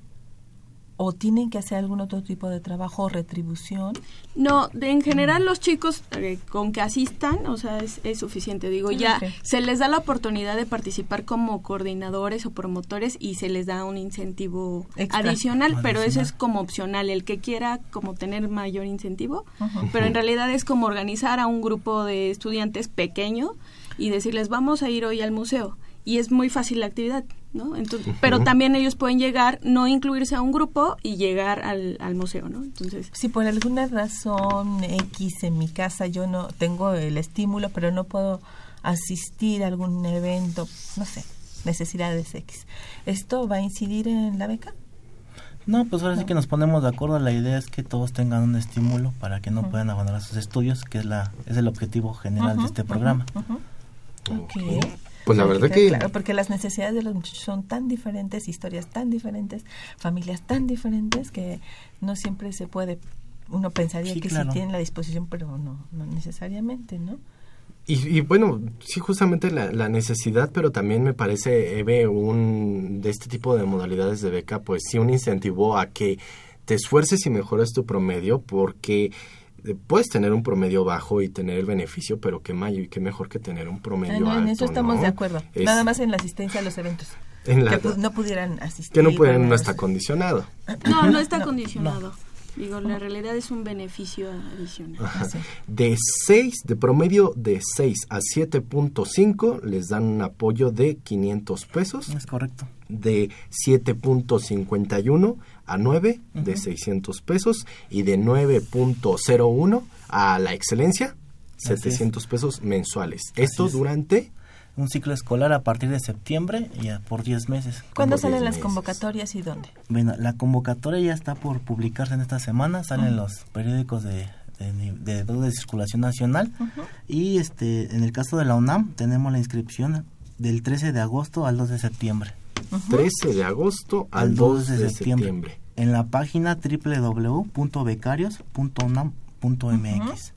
O tienen que hacer algún otro tipo de trabajo o retribución? No, de, en general los chicos eh, con que asistan, o sea, es, suficiente. Digo, ya se les da la oportunidad de participar como coordinadores o promotores y se les da un incentivo adicional, pero eso es como opcional. El que quiera como tener mayor incentivo, pero en realidad es como organizar a un grupo de estudiantes pequeño y decirles, vamos a ir hoy al museo. Y es muy fácil la actividad. ¿No? Entonces, pero también ellos pueden llegar, no incluirse a un grupo y llegar al, al museo, ¿no? Entonces, si por alguna razón X en mi casa yo no tengo el estímulo, pero no puedo asistir a algún evento, no sé, necesidades X, ¿esto va a incidir en la beca? No, pues ahora sí que nos ponemos de acuerdo. La idea es que todos tengan un estímulo para que no puedan abandonar sus estudios, que es la es el objetivo general de este programa. okay. Pues la verdad que... Claro, porque las necesidades de los muchachos son tan diferentes, historias tan diferentes, familias tan diferentes que no siempre se puede, uno pensaría que sí tienen la disposición, pero no, no necesariamente, ¿no? Y, bueno, sí, justamente la, necesidad, pero también me parece, Eve, un, de este tipo de modalidades de beca, pues sí, un incentivo a que te esfuerces y mejores tu promedio, porque puedes tener un promedio bajo y tener el beneficio, pero qué mayo y qué mejor que tener un promedio alto. En eso estamos de acuerdo. Nada más en la asistencia a los eventos. que no pudieran asistir. Que no pueden, no está condicionado. No, no [laughs] está condicionado. Digo, la realidad es un beneficio adicional. De 6, de promedio de 6 a 7.5 les dan un apoyo de 500 pesos. Es correcto. De 7.51 a 9 de 600 pesos y de 9.01 a la excelencia 700 pesos mensuales. Esto durante un ciclo escolar a partir de septiembre y por 10 meses. ¿Cuándo salen las convocatorias y dónde? Bueno, la convocatoria ya está por publicarse en esta semana, salen los periódicos de de, de, circulación nacional y este en el caso de la UNAM tenemos la inscripción del 13 de agosto al 2 de septiembre. 13 de agosto al 2 de, septiembre. En la página www.becarios.unam.mx.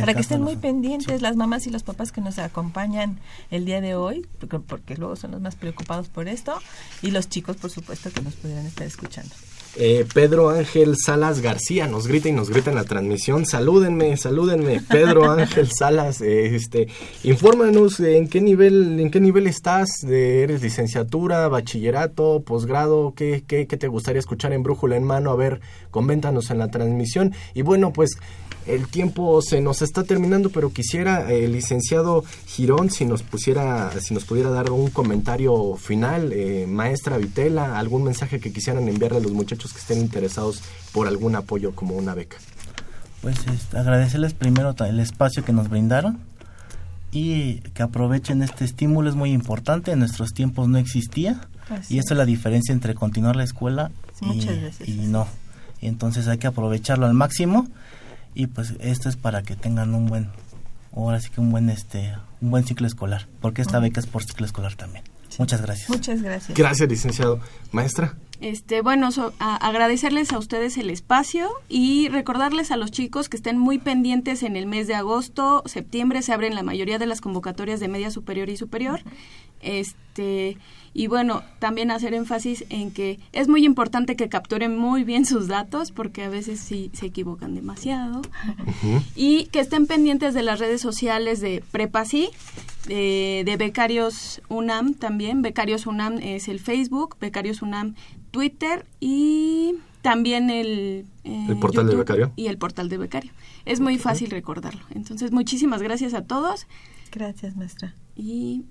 Para que estén muy pendientes las mamás y los papás que nos acompañan el día de hoy, porque, porque, luego son los más preocupados por esto, y los chicos, por supuesto, que nos pudieran estar escuchando. Eh, Pedro Ángel Salas García nos grita y nos grita en la transmisión. Salúdenme, salúdenme. Pedro [laughs] Ángel Salas, eh, este, infórmanos en qué nivel, en qué nivel estás. ¿Eres licenciatura, bachillerato, posgrado? ¿Qué, qué, qué te gustaría escuchar en brújula en mano? A ver, coméntanos en la transmisión. Y bueno, pues el tiempo se nos está terminando, pero quisiera el licenciado Girón si nos pusiera, si nos pudiera dar un comentario final, eh, maestra Vitela, algún mensaje que quisieran enviarle a los muchachos que estén interesados por algún apoyo como una beca. Pues agradecerles primero el espacio que nos brindaron y que aprovechen este estímulo es muy importante. En nuestros tiempos no existía y esa es la diferencia entre continuar la escuela y, y no. Y entonces hay que aprovecharlo al máximo y pues esto es para que tengan un buen ahora sí que un buen este un buen ciclo escolar porque esta beca es por ciclo escolar también. Muchas gracias. Muchas gracias. Gracias licenciado. Maestra. Este bueno agradecerles a ustedes el espacio y recordarles a los chicos que estén muy pendientes en el mes de agosto septiembre se abren la mayoría de las convocatorias de media superior y superior. Este y bueno, también hacer énfasis en que es muy importante que capturen muy bien sus datos porque a veces sí se equivocan demasiado. Y que estén pendientes de las redes sociales de Prepasi, de, de, Becarios UNAM también. Becarios UNAM es el Facebook, Becarios UNAM Twitter y también el, eh, el portal de Becario. Y el portal de Becario. Es muy fácil recordarlo. Entonces, muchísimas gracias a todos. Gracias, maestra. Y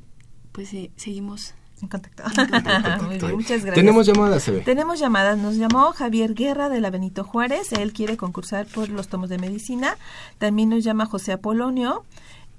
pues eh, seguimos en contacto. [laughs] muchas gracias. Tenemos llamadas, Tenemos llamadas. Nos llamó Javier Guerra de la Benito Juárez. Él quiere concursar por los tomos de medicina. También nos llama José Apolonio,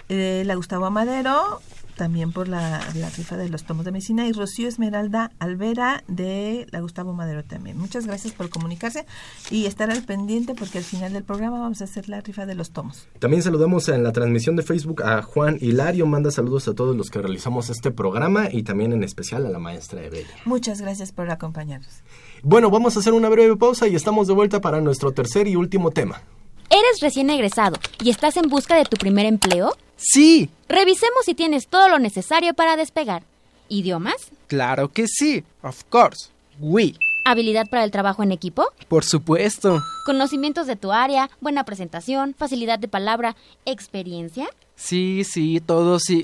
eh, la Gustavo Amadero, también por la, la, rifa de los tomos de medicina y Rocío Esmeralda Alvera de la Gustavo Madero también. Muchas gracias por comunicarse y estar al pendiente porque al final del programa vamos a hacer la rifa de los tomos. También saludamos en la transmisión de Facebook a Juan Hilario, manda saludos a todos los que realizamos este programa y también en especial a la maestra Evelia. Muchas gracias por acompañarnos. Bueno, vamos a hacer una breve pausa y estamos de vuelta para nuestro tercer y último tema. ¿Eres recién egresado y estás en busca de tu primer empleo? Sí. Revisemos si tienes todo lo necesario para despegar. ¿Idiomas? Claro que sí. Of course. Oui. ¿Habilidad para el trabajo en equipo? Por supuesto. ¿Conocimientos de tu área? ¿Buena presentación? ¿Facilidad de palabra? ¿Experiencia? Sí, sí, todo sí.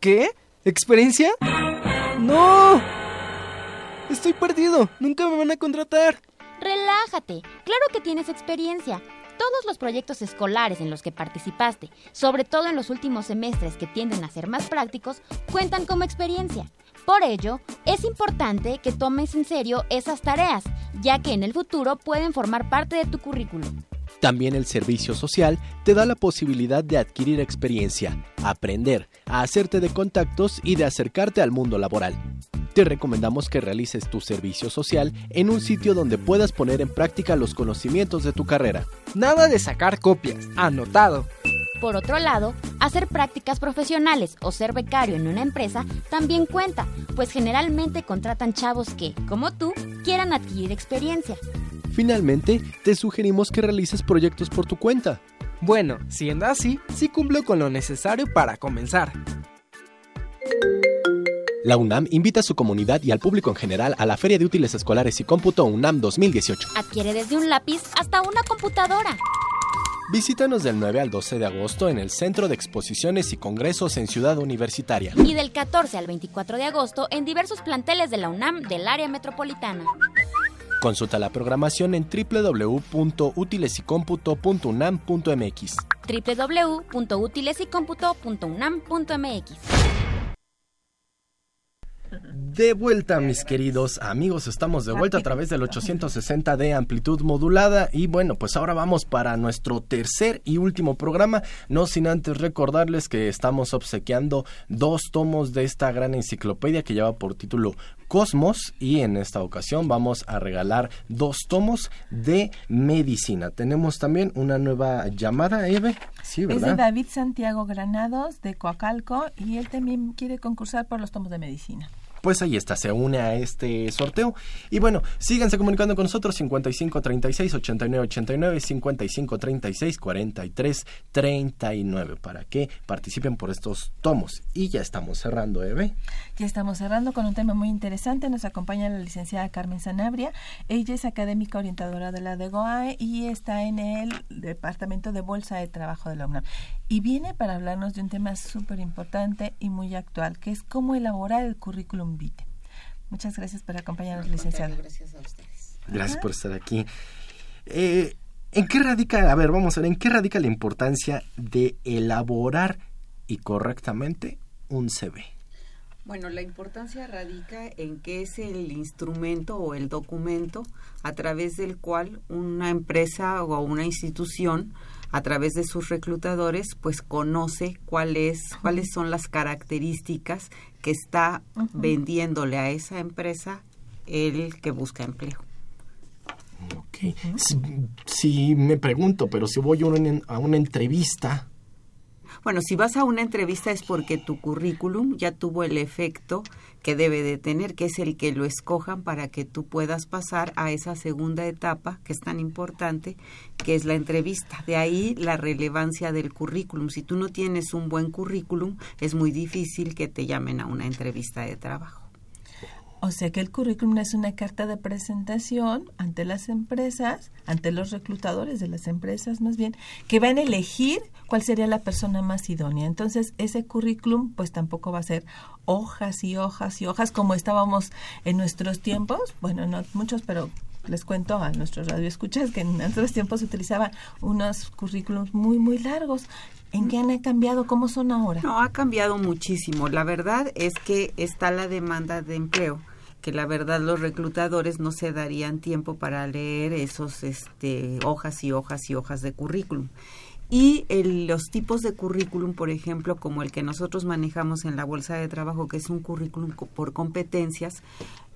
¿Qué? ¿Experiencia? ¡No! Estoy perdido. Nunca me van a contratar. Relájate. Claro que tienes experiencia. Todos los proyectos escolares en los que participaste, sobre todo en los últimos semestres que tienden a ser más prácticos, cuentan como experiencia. Por ello, es importante que tomes en serio esas tareas, ya que en el futuro pueden formar parte de tu currículum. También el servicio social te da la posibilidad de adquirir experiencia, aprender, a hacerte de contactos y de acercarte al mundo laboral. Te recomendamos que realices tu servicio social en un sitio donde puedas poner en práctica los conocimientos de tu carrera. Nada de sacar copias, anotado. Por otro lado, hacer prácticas profesionales o ser becario en una empresa también cuenta, pues generalmente contratan chavos que, como tú, quieran adquirir experiencia. Finalmente, te sugerimos que realices proyectos por tu cuenta. Bueno, siendo así, sí cumplo con lo necesario para comenzar. La UNAM invita a su comunidad y al público en general a la Feria de Útiles Escolares y Cómputo UNAM 2018. Adquiere desde un lápiz hasta una computadora. Visítanos del 9 al 12 de agosto en el Centro de Exposiciones y Congresos en Ciudad Universitaria. Y del 14 al 24 de agosto en diversos planteles de la UNAM del área metropolitana. Consulta la programación en www.utilesycomputo.unam.mx www.utilesycomputo.unam.mx De vuelta, mis queridos amigos, estamos de vuelta a través del 860 de amplitud modulada y bueno, pues ahora vamos para nuestro tercer y último programa, no sin antes recordarles que estamos obsequiando dos tomos de esta gran enciclopedia que lleva por título Cosmos y en esta ocasión vamos a regalar dos tomos de medicina. Tenemos también una nueva llamada, Eve. Sí, Es ¿verdad? de David Santiago Granados, de Coacalco, y él también quiere concursar por los tomos de medicina. Pues ahí está, se une a este sorteo. Y bueno, síganse comunicando con nosotros 55 36 89 89 55 36 43 39 para que participen por estos tomos. Y ya estamos cerrando, Eve. Ya estamos cerrando con un tema muy interesante. Nos acompaña la licenciada Carmen Sanabria. Ella es académica orientadora de la DEGOAE y está en el Departamento de Bolsa de Trabajo de la UNAM. Y viene para hablarnos de un tema súper importante y muy actual, que es cómo elaborar el currículum vitae. Muchas gracias por acompañarnos, licenciada. Gracias a ustedes. Gracias por estar aquí. Eh, ¿En qué radica, a ver, vamos a ver, en qué radica la importancia de elaborar y correctamente un CV? Bueno, la importancia radica en que es el instrumento o el documento a través del cual una empresa o una institución a través de sus reclutadores pues conoce cuáles cuáles son las características que está vendiéndole a esa empresa el que busca empleo. Ok. Si, si me pregunto, pero si voy a una, a una entrevista, Bueno, si vas a una entrevista es porque tu currículum ya tuvo el efecto que debe de tener, que es el que lo escojan para que tú puedas pasar a esa segunda etapa que es tan importante, que es la entrevista. De ahí la relevancia del currículum. Si tú no tienes un buen currículum, es muy difícil que te llamen a una entrevista de trabajo. O sea que el currículum es una carta de presentación ante las empresas, ante los reclutadores de las empresas más bien, que van a elegir cuál sería la persona más idónea. Entonces ese currículum pues tampoco va a ser hojas y hojas y hojas como estábamos en nuestros tiempos, bueno, no muchos, pero les cuento a nuestros radioescuchas que en otros tiempos se utilizaba unos currículums muy, muy largos. ¿En qué han cambiado? ¿Cómo son ahora? No, ha cambiado muchísimo. La verdad es que está la demanda de empleo, que la verdad los reclutadores no se darían tiempo para leer esos este, hojas y hojas y hojas de currículum. Y el- los tipos de currículum, por ejemplo, como el que nosotros manejamos en la bolsa de trabajo, que es un currículum por competencias,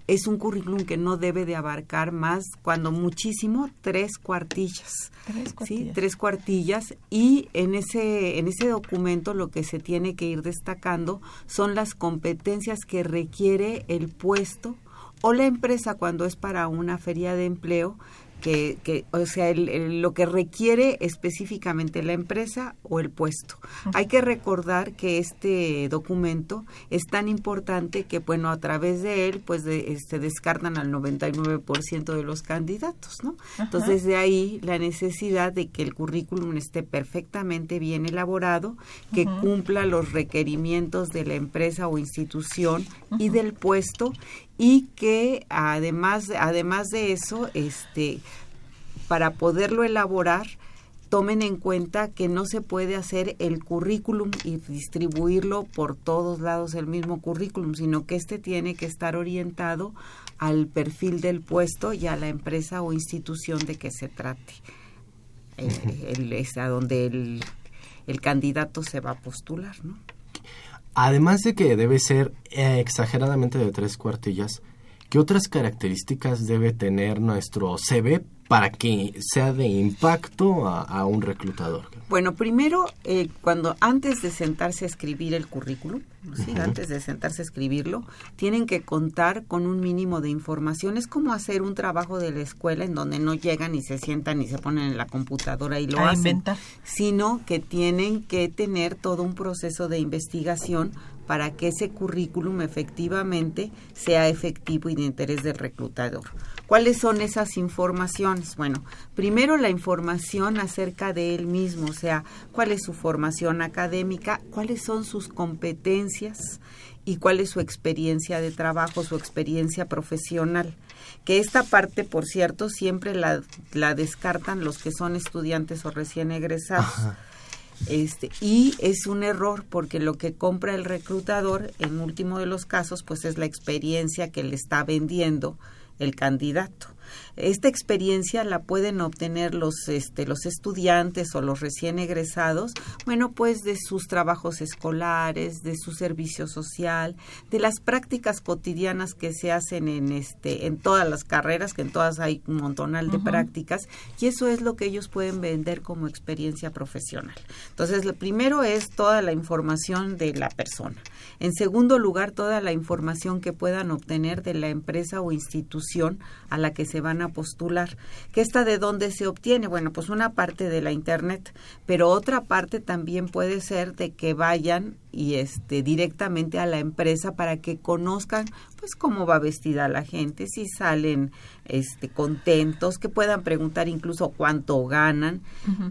es un currículum que no debe de abarcar más, cuando muchísimo, tres cuartillas. Tres ¿sí? cuartillas. tres cuartillas y en ese en ese documento lo que se tiene que ir destacando son las competencias que requiere el puesto o la empresa cuando es para una feria de empleo que, que o sea, lo que requiere específicamente la empresa o el puesto. Hay que recordar que este documento es tan importante que, bueno, a través de él, pues, de, este, descartan al 99% de los candidatos, ¿no? Entonces, de ahí la necesidad de que el currículum esté perfectamente bien elaborado, que cumpla los requerimientos de la empresa o institución y del puesto y que además además de eso este para poderlo elaborar tomen en cuenta que no se puede hacer el currículum y distribuirlo por todos lados el mismo currículum, sino que este tiene que estar orientado al perfil del puesto y a la empresa o institución de que se trate. Eh, el, es a donde el, el candidato se va a postular, ¿no? Además de que debe ser eh, exageradamente de tres cuartillas, ¿qué otras características debe tener nuestro CV para que sea de impacto a, un reclutador? Bueno, primero, eh, cuando antes de sentarse a escribir el currículum, ¿sí? antes de sentarse a escribirlo, tienen que contar con un mínimo de información. Es como hacer un trabajo de la escuela en donde no llegan y se sientan y se ponen en la computadora y lo hacen, sino que tienen que tener todo un proceso de investigación para que ese currículum efectivamente sea efectivo y de interés del reclutador. ¿Cuáles son esas informaciones? Bueno, primero la información acerca de él mismo, o sea, cuál es su formación académica, cuáles son sus competencias y cuál es su experiencia de trabajo, su experiencia profesional. Que esta parte, por cierto, siempre la, la descartan los que son estudiantes o recién egresados. Este, y es un error porque lo que compra el reclutador en último de los casos pues es la experiencia que le está vendiendo el candidato. Esta experiencia la pueden obtener los, este, los estudiantes o los recién egresados, bueno, pues de sus trabajos escolares, de su servicio social, de las prácticas cotidianas que se hacen en, este, en todas las carreras, que en todas hay un montonal de prácticas, y eso es lo que ellos pueden vender como experiencia profesional. Entonces, lo primero es toda la información de la persona. En segundo lugar, toda la información que puedan obtener de la empresa o institución a la que se van a postular. ¿Que esta de dónde se obtiene? Bueno, pues una parte de la Internet, pero otra parte también puede ser de que vayan y este directamente a la empresa para que conozcan pues cómo va vestida la gente, si salen este contentos, que puedan preguntar incluso cuánto ganan,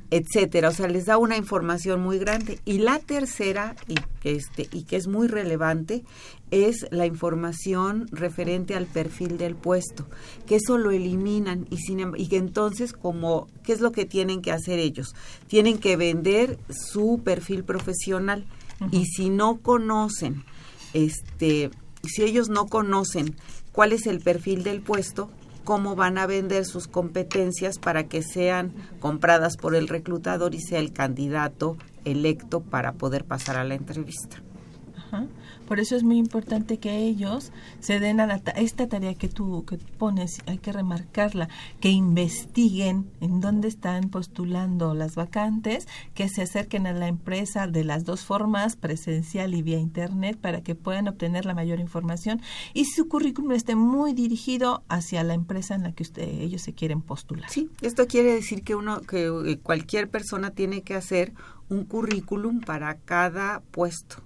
etcétera, o sea, les da una información muy grande. Y la tercera y que este y que es muy relevante es la información referente al perfil del puesto, que eso lo eliminan. Y sin em, y que entonces como qué es lo que tienen que hacer ellos? Tienen que vender su perfil profesional. Y si no conocen, este, si ellos no conocen cuál es el perfil del puesto, cómo van a vender sus competencias para que sean compradas por el reclutador y sea el candidato electo para poder pasar a la entrevista. Por eso es muy importante que ellos se den a esta tarea que tú que pones, hay que remarcarla, que investiguen en dónde están postulando las vacantes, que se acerquen a la empresa de las dos formas, presencial y vía internet, para que puedan obtener la mayor información y su currículum esté muy dirigido hacia la empresa en la que usted, ellos se quieren postular. Sí, esto quiere decir que uno, que eh, cualquier persona tiene que hacer un currículum para cada puesto.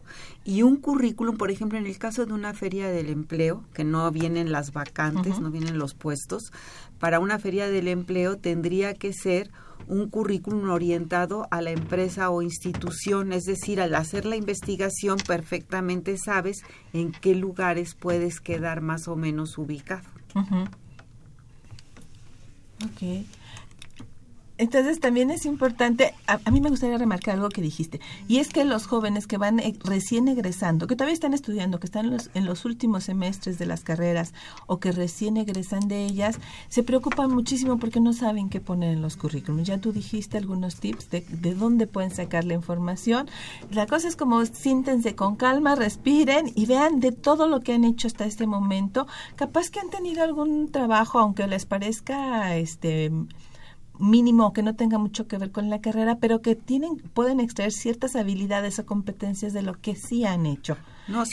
Y un currículum, por ejemplo, en el caso de una feria del empleo, que no vienen las vacantes, no vienen los puestos, para una feria del empleo tendría que ser un currículum orientado a la empresa o institución, es decir, al hacer la investigación perfectamente sabes en qué lugares puedes quedar más o menos ubicado. Entonces también es importante, a, mí me gustaría remarcar algo que dijiste, y es que los jóvenes que van eh, recién egresando, que todavía están estudiando, que están en los, en los últimos semestres de las carreras o que recién egresan de ellas, se preocupan muchísimo porque no saben qué poner en los currículums. Ya tú dijiste algunos tips de, de dónde pueden sacar la información. La cosa es como siéntense con calma, respiren y vean de todo lo que han hecho hasta este momento. Capaz que han tenido algún trabajo, aunque les parezca este mínimo que no tenga mucho que ver con la carrera, pero que tienen pueden extraer ciertas habilidades o competencias de lo que sí han hecho.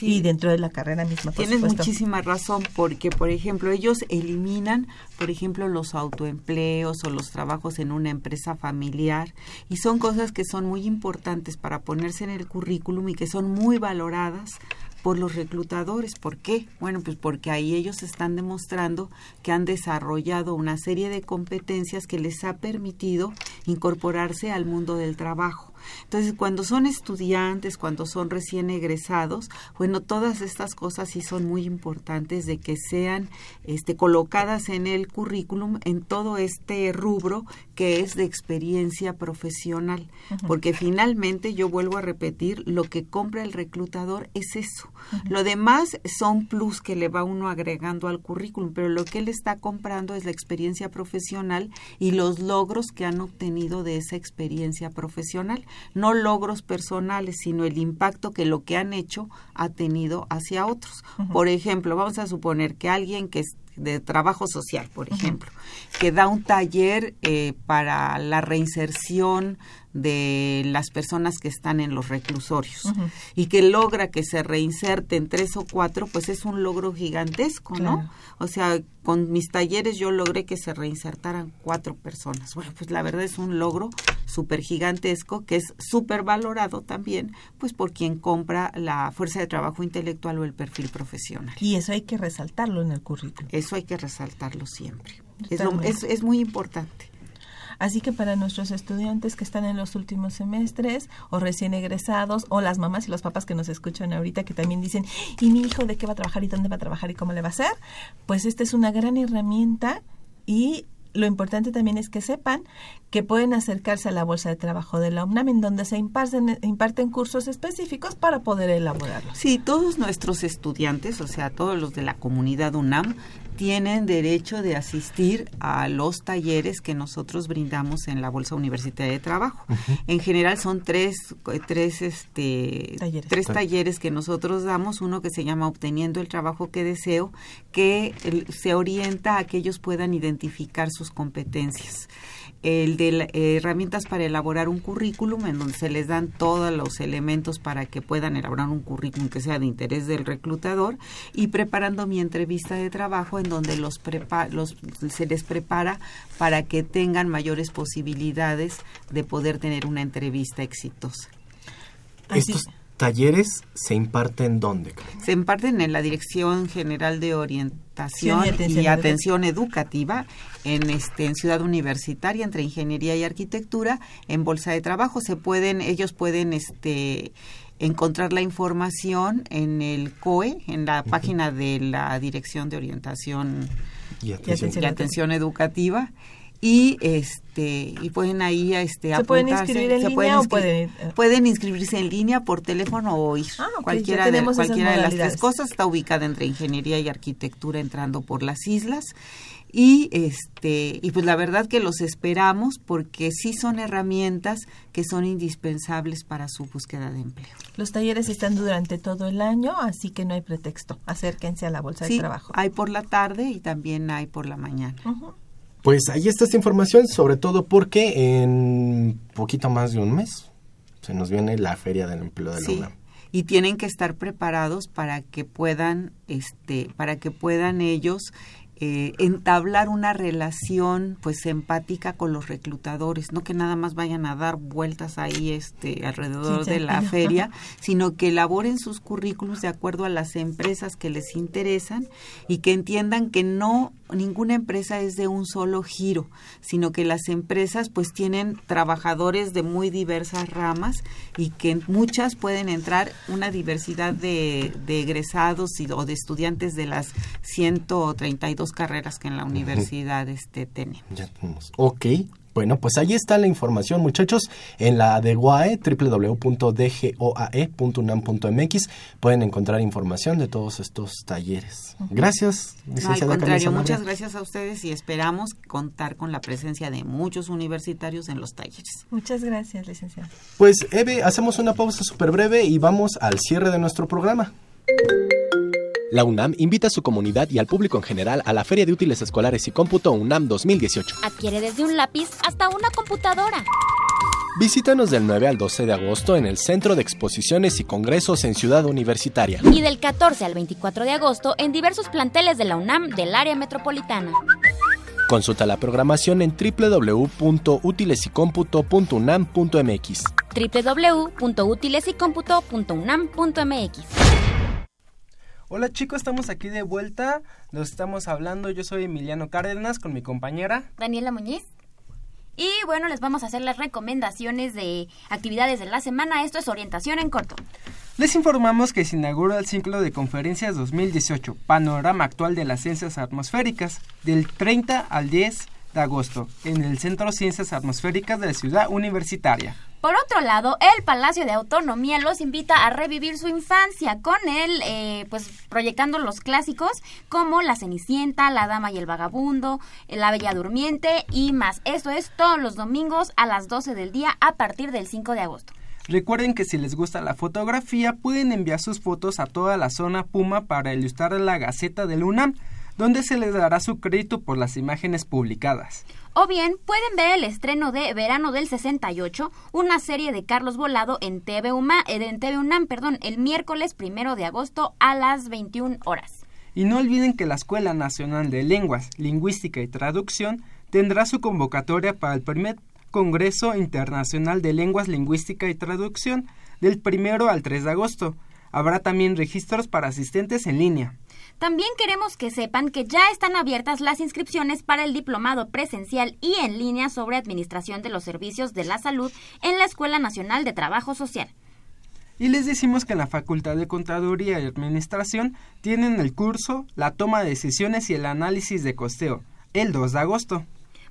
y dentro de la carrera misma. Tienes muchísima razón porque, por ejemplo, ellos eliminan, por ejemplo, los autoempleos o los trabajos en una empresa familiar y son cosas que son muy importantes para ponerse en el currículum y que son muy valoradas por los reclutadores. ¿Por qué? Bueno, pues porque ahí ellos están demostrando que han desarrollado una serie de competencias que les ha permitido incorporarse al mundo del trabajo. Entonces, cuando son estudiantes, cuando son recién egresados, bueno, todas estas cosas sí son muy importantes de que sean este, colocadas en el currículum en todo este rubro que es de experiencia profesional. Porque finalmente, yo vuelvo a repetir, lo que compra el reclutador es eso. Lo demás son plus que le va uno agregando al currículum, pero lo que él está comprando es la experiencia profesional y los logros que han obtenido de esa experiencia profesional no logros personales, sino el impacto que lo que han hecho ha tenido hacia otros. Por ejemplo, vamos a suponer que alguien que de trabajo social, por ejemplo, que da un taller eh, para la reinserción de las personas que están en los reclusorios y que logra que se reinserten tres o cuatro, pues es un logro gigantesco, ¿no? O sea, con mis talleres yo logré que se reinsertaran cuatro personas. Bueno, pues la verdad es un logro súper gigantesco que es súper valorado también, pues por quien compra la fuerza de trabajo intelectual o el perfil profesional. Y eso hay que resaltarlo en el currículum. Eso hay que resaltarlo siempre. Es, es, es muy importante. Así que para nuestros estudiantes que están en los últimos semestres o recién egresados o las mamás y los papás que nos escuchan ahorita que también dicen, ¿y mi hijo de qué va a trabajar y dónde va a trabajar y cómo le va a hacer? Pues esta es una gran herramienta y lo importante también es que sepan que pueden acercarse a la bolsa de trabajo de la UNAM en donde se imparten, imparten cursos específicos para poder elaborarlos. Sí, todos nuestros estudiantes, o sea, todos los de la comunidad UNAM, tienen derecho de asistir a los talleres que nosotros brindamos en la Bolsa Universitaria de Trabajo. En general son tres, tres, este, talleres. tres talleres que nosotros damos, uno que se llama Obteniendo el Trabajo que Deseo, que se orienta a que ellos puedan identificar sus competencias el de eh, herramientas para elaborar un currículum, en donde se les dan todos los elementos para que puedan elaborar un currículum que sea de interés del reclutador, y preparando mi entrevista de trabajo, en donde los, los se les prepara para que tengan mayores posibilidades de poder tener una entrevista exitosa. Estos talleres se imparten dónde? Se imparten en la Dirección General de Orientación y Atención, Educativa en este en Ciudad Universitaria entre Ingeniería y Arquitectura en Bolsa de Trabajo. Se pueden ellos pueden este encontrar la información en el COE, en la página de la Dirección de Orientación y Atención, Educativa y este y pueden ahí este ¿Se pueden inscribir en línea o pueden pueden inscribirse en línea por teléfono o ir ah, cualquiera de cualquiera de las tres cosas está ubicada entre ingeniería y arquitectura entrando por las islas y este y pues la verdad que los esperamos porque sí son herramientas que son indispensables para su búsqueda de empleo. Los talleres están durante todo el año, así que no hay pretexto. Acérquense a la bolsa de trabajo. Hay por la tarde y también hay por la mañana. Pues ahí está esta información, sobre todo porque en poquito más de un mes se nos viene la Feria del Empleo de la UNAM. Y tienen que estar preparados para que puedan este para que puedan ellos eh, entablar una relación pues empática con los reclutadores, no que nada más vayan a dar vueltas ahí este alrededor de la feria, sino que elaboren sus currículos de acuerdo a las empresas que les interesan y que entiendan que no ninguna empresa es de un solo giro, sino que las empresas pues tienen trabajadores de muy diversas ramas y que muchas pueden entrar una diversidad de, de egresados y, o de estudiantes de las 132 carreras que en la universidad este, tenemos. Ya tenemos. Ok. Bueno, pues ahí está la información, muchachos. En la de WAE, www.dgoae.unam.mx, pueden encontrar información de todos estos talleres. Gracias, licenciada Al contrario, muchas gracias a ustedes y esperamos contar con la presencia de muchos universitarios en los talleres. Muchas gracias, licenciada. Pues, Eve, hacemos una pausa súper breve y vamos al cierre de nuestro programa. La UNAM invita a su comunidad y al público en general a la Feria de Útiles Escolares y Cómputo UNAM 2018. Adquiere desde un lápiz hasta una computadora. Visítanos del 9 al 12 de agosto en el Centro de Exposiciones y Congresos en Ciudad Universitaria. Y del 14 al 24 de agosto en diversos planteles de la UNAM del área metropolitana. Consulta la programación en www.utilesycomputo.unam.mx www.utilesycomputo.unam.mx Hola chicos, estamos aquí de vuelta. Nos estamos hablando. Yo soy Emiliano Cárdenas con mi compañera Daniela Muñiz. Y bueno, les vamos a hacer las recomendaciones de actividades de la semana. Esto es orientación en corto. Les informamos que se inaugura el ciclo de conferencias 2018, Panorama Actual de las Ciencias Atmosféricas, del 30 al 10 de agosto, en el Centro Ciencias Atmosféricas de la Ciudad Universitaria. Por otro lado, el Palacio de Autonomía los invita a revivir su infancia con él, eh, pues proyectando los clásicos como La Cenicienta, La Dama y el Vagabundo, La Bella Durmiente y más. Esto es todos los domingos a las 12 del día a partir del 5 de agosto. Recuerden que si les gusta la fotografía pueden enviar sus fotos a toda la zona Puma para ilustrar la Gaceta del UNAM, donde se les dará su crédito por las imágenes publicadas. O bien pueden ver el estreno de Verano del 68, una serie de Carlos Volado en TV, UMA, eh, en TV UNAM perdón, el miércoles primero de agosto a las 21 horas. Y no olviden que la Escuela Nacional de Lenguas, Lingüística y Traducción tendrá su convocatoria para el primer Congreso Internacional de Lenguas, Lingüística y Traducción del primero al 3 de agosto. Habrá también registros para asistentes en línea. También queremos que sepan que ya están abiertas las inscripciones para el diplomado presencial y en línea sobre administración de los servicios de la salud en la Escuela Nacional de Trabajo Social. Y les decimos que en la Facultad de Contaduría y Administración tienen el curso La toma de decisiones y el análisis de costeo, el 2 de agosto.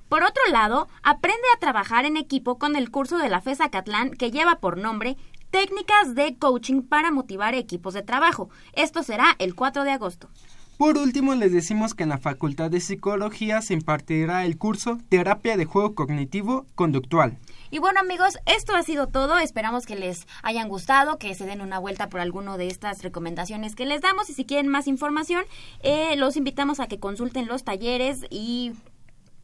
Por otro lado, aprende a trabajar en equipo con el curso de la FESA Catlán que lleva por nombre Técnicas de coaching para motivar equipos de trabajo. Esto será el 4 de agosto. Por último, les decimos que en la Facultad de Psicología se impartirá el curso Terapia de Juego Cognitivo Conductual. Y bueno amigos, esto ha sido todo. Esperamos que les hayan gustado, que se den una vuelta por alguno de estas recomendaciones que les damos. Y si quieren más información, eh, los invitamos a que consulten los talleres y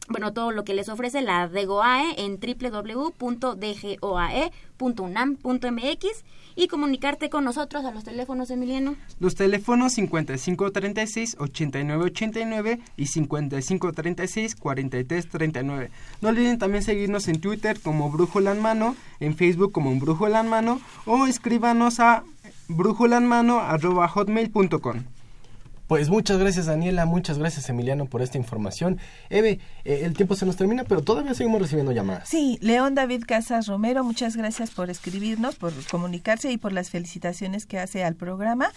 bueno, todo lo que les ofrece la DGOAE en www.dgoae.unam.mx y comunicarte con nosotros a los teléfonos, Emiliano. Los teléfonos 5536-8989 y 5536-4339. No olviden también seguirnos en Twitter como Brújula en Mano, en Facebook como Brújula en Mano o escríbanos a brújulanmano.hotmail.com. Pues muchas gracias Daniela, muchas gracias Emiliano por esta información. Eve, eh, el tiempo se nos termina, pero todavía seguimos recibiendo llamadas. Sí, León David Casas Romero, muchas gracias por escribirnos, por comunicarse y por las felicitaciones que hace al programa.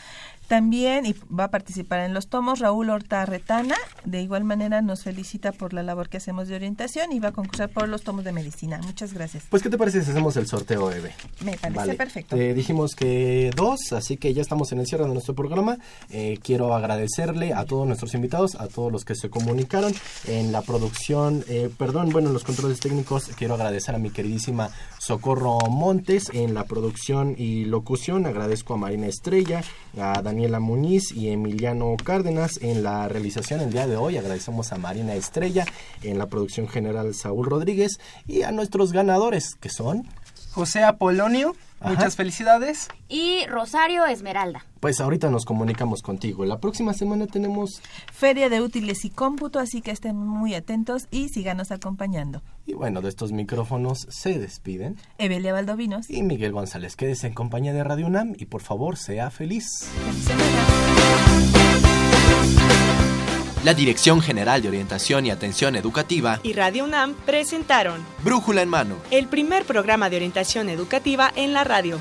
También y va a participar en los tomos Raúl Horta Retana, de igual manera nos felicita por la labor que hacemos de orientación y va a concursar por los tomos de medicina. Muchas gracias. Pues ¿qué te parece si hacemos el sorteo, Eve? Me parece perfecto. Eh, dijimos que dos, así que ya estamos en el cierre de nuestro programa. Eh, quiero agradecer agradecerle a todos nuestros invitados, a todos los que se comunicaron en la producción, eh, perdón, bueno, en los controles técnicos, quiero agradecer a mi queridísima Socorro Montes en la producción y locución, agradezco a Marina Estrella, a Daniela Muniz y Emiliano Cárdenas en la realización el día de hoy, agradecemos a Marina Estrella en la producción general Saúl Rodríguez y a nuestros ganadores que son José Apolonio Muchas felicidades. Y Rosario Esmeralda. Pues ahorita nos comunicamos contigo. La próxima semana tenemos Feria de Útiles y Cómputo, así que estén muy atentos y síganos acompañando. Y bueno, de estos micrófonos se despiden Evelia Valdovinos y Miguel González. Quédese en compañía de Radio UNAM y por favor sea feliz. La Dirección General de Orientación y Atención Educativa y Radio UNAM presentaron Brújula en Mano, el primer programa de orientación educativa en la radio.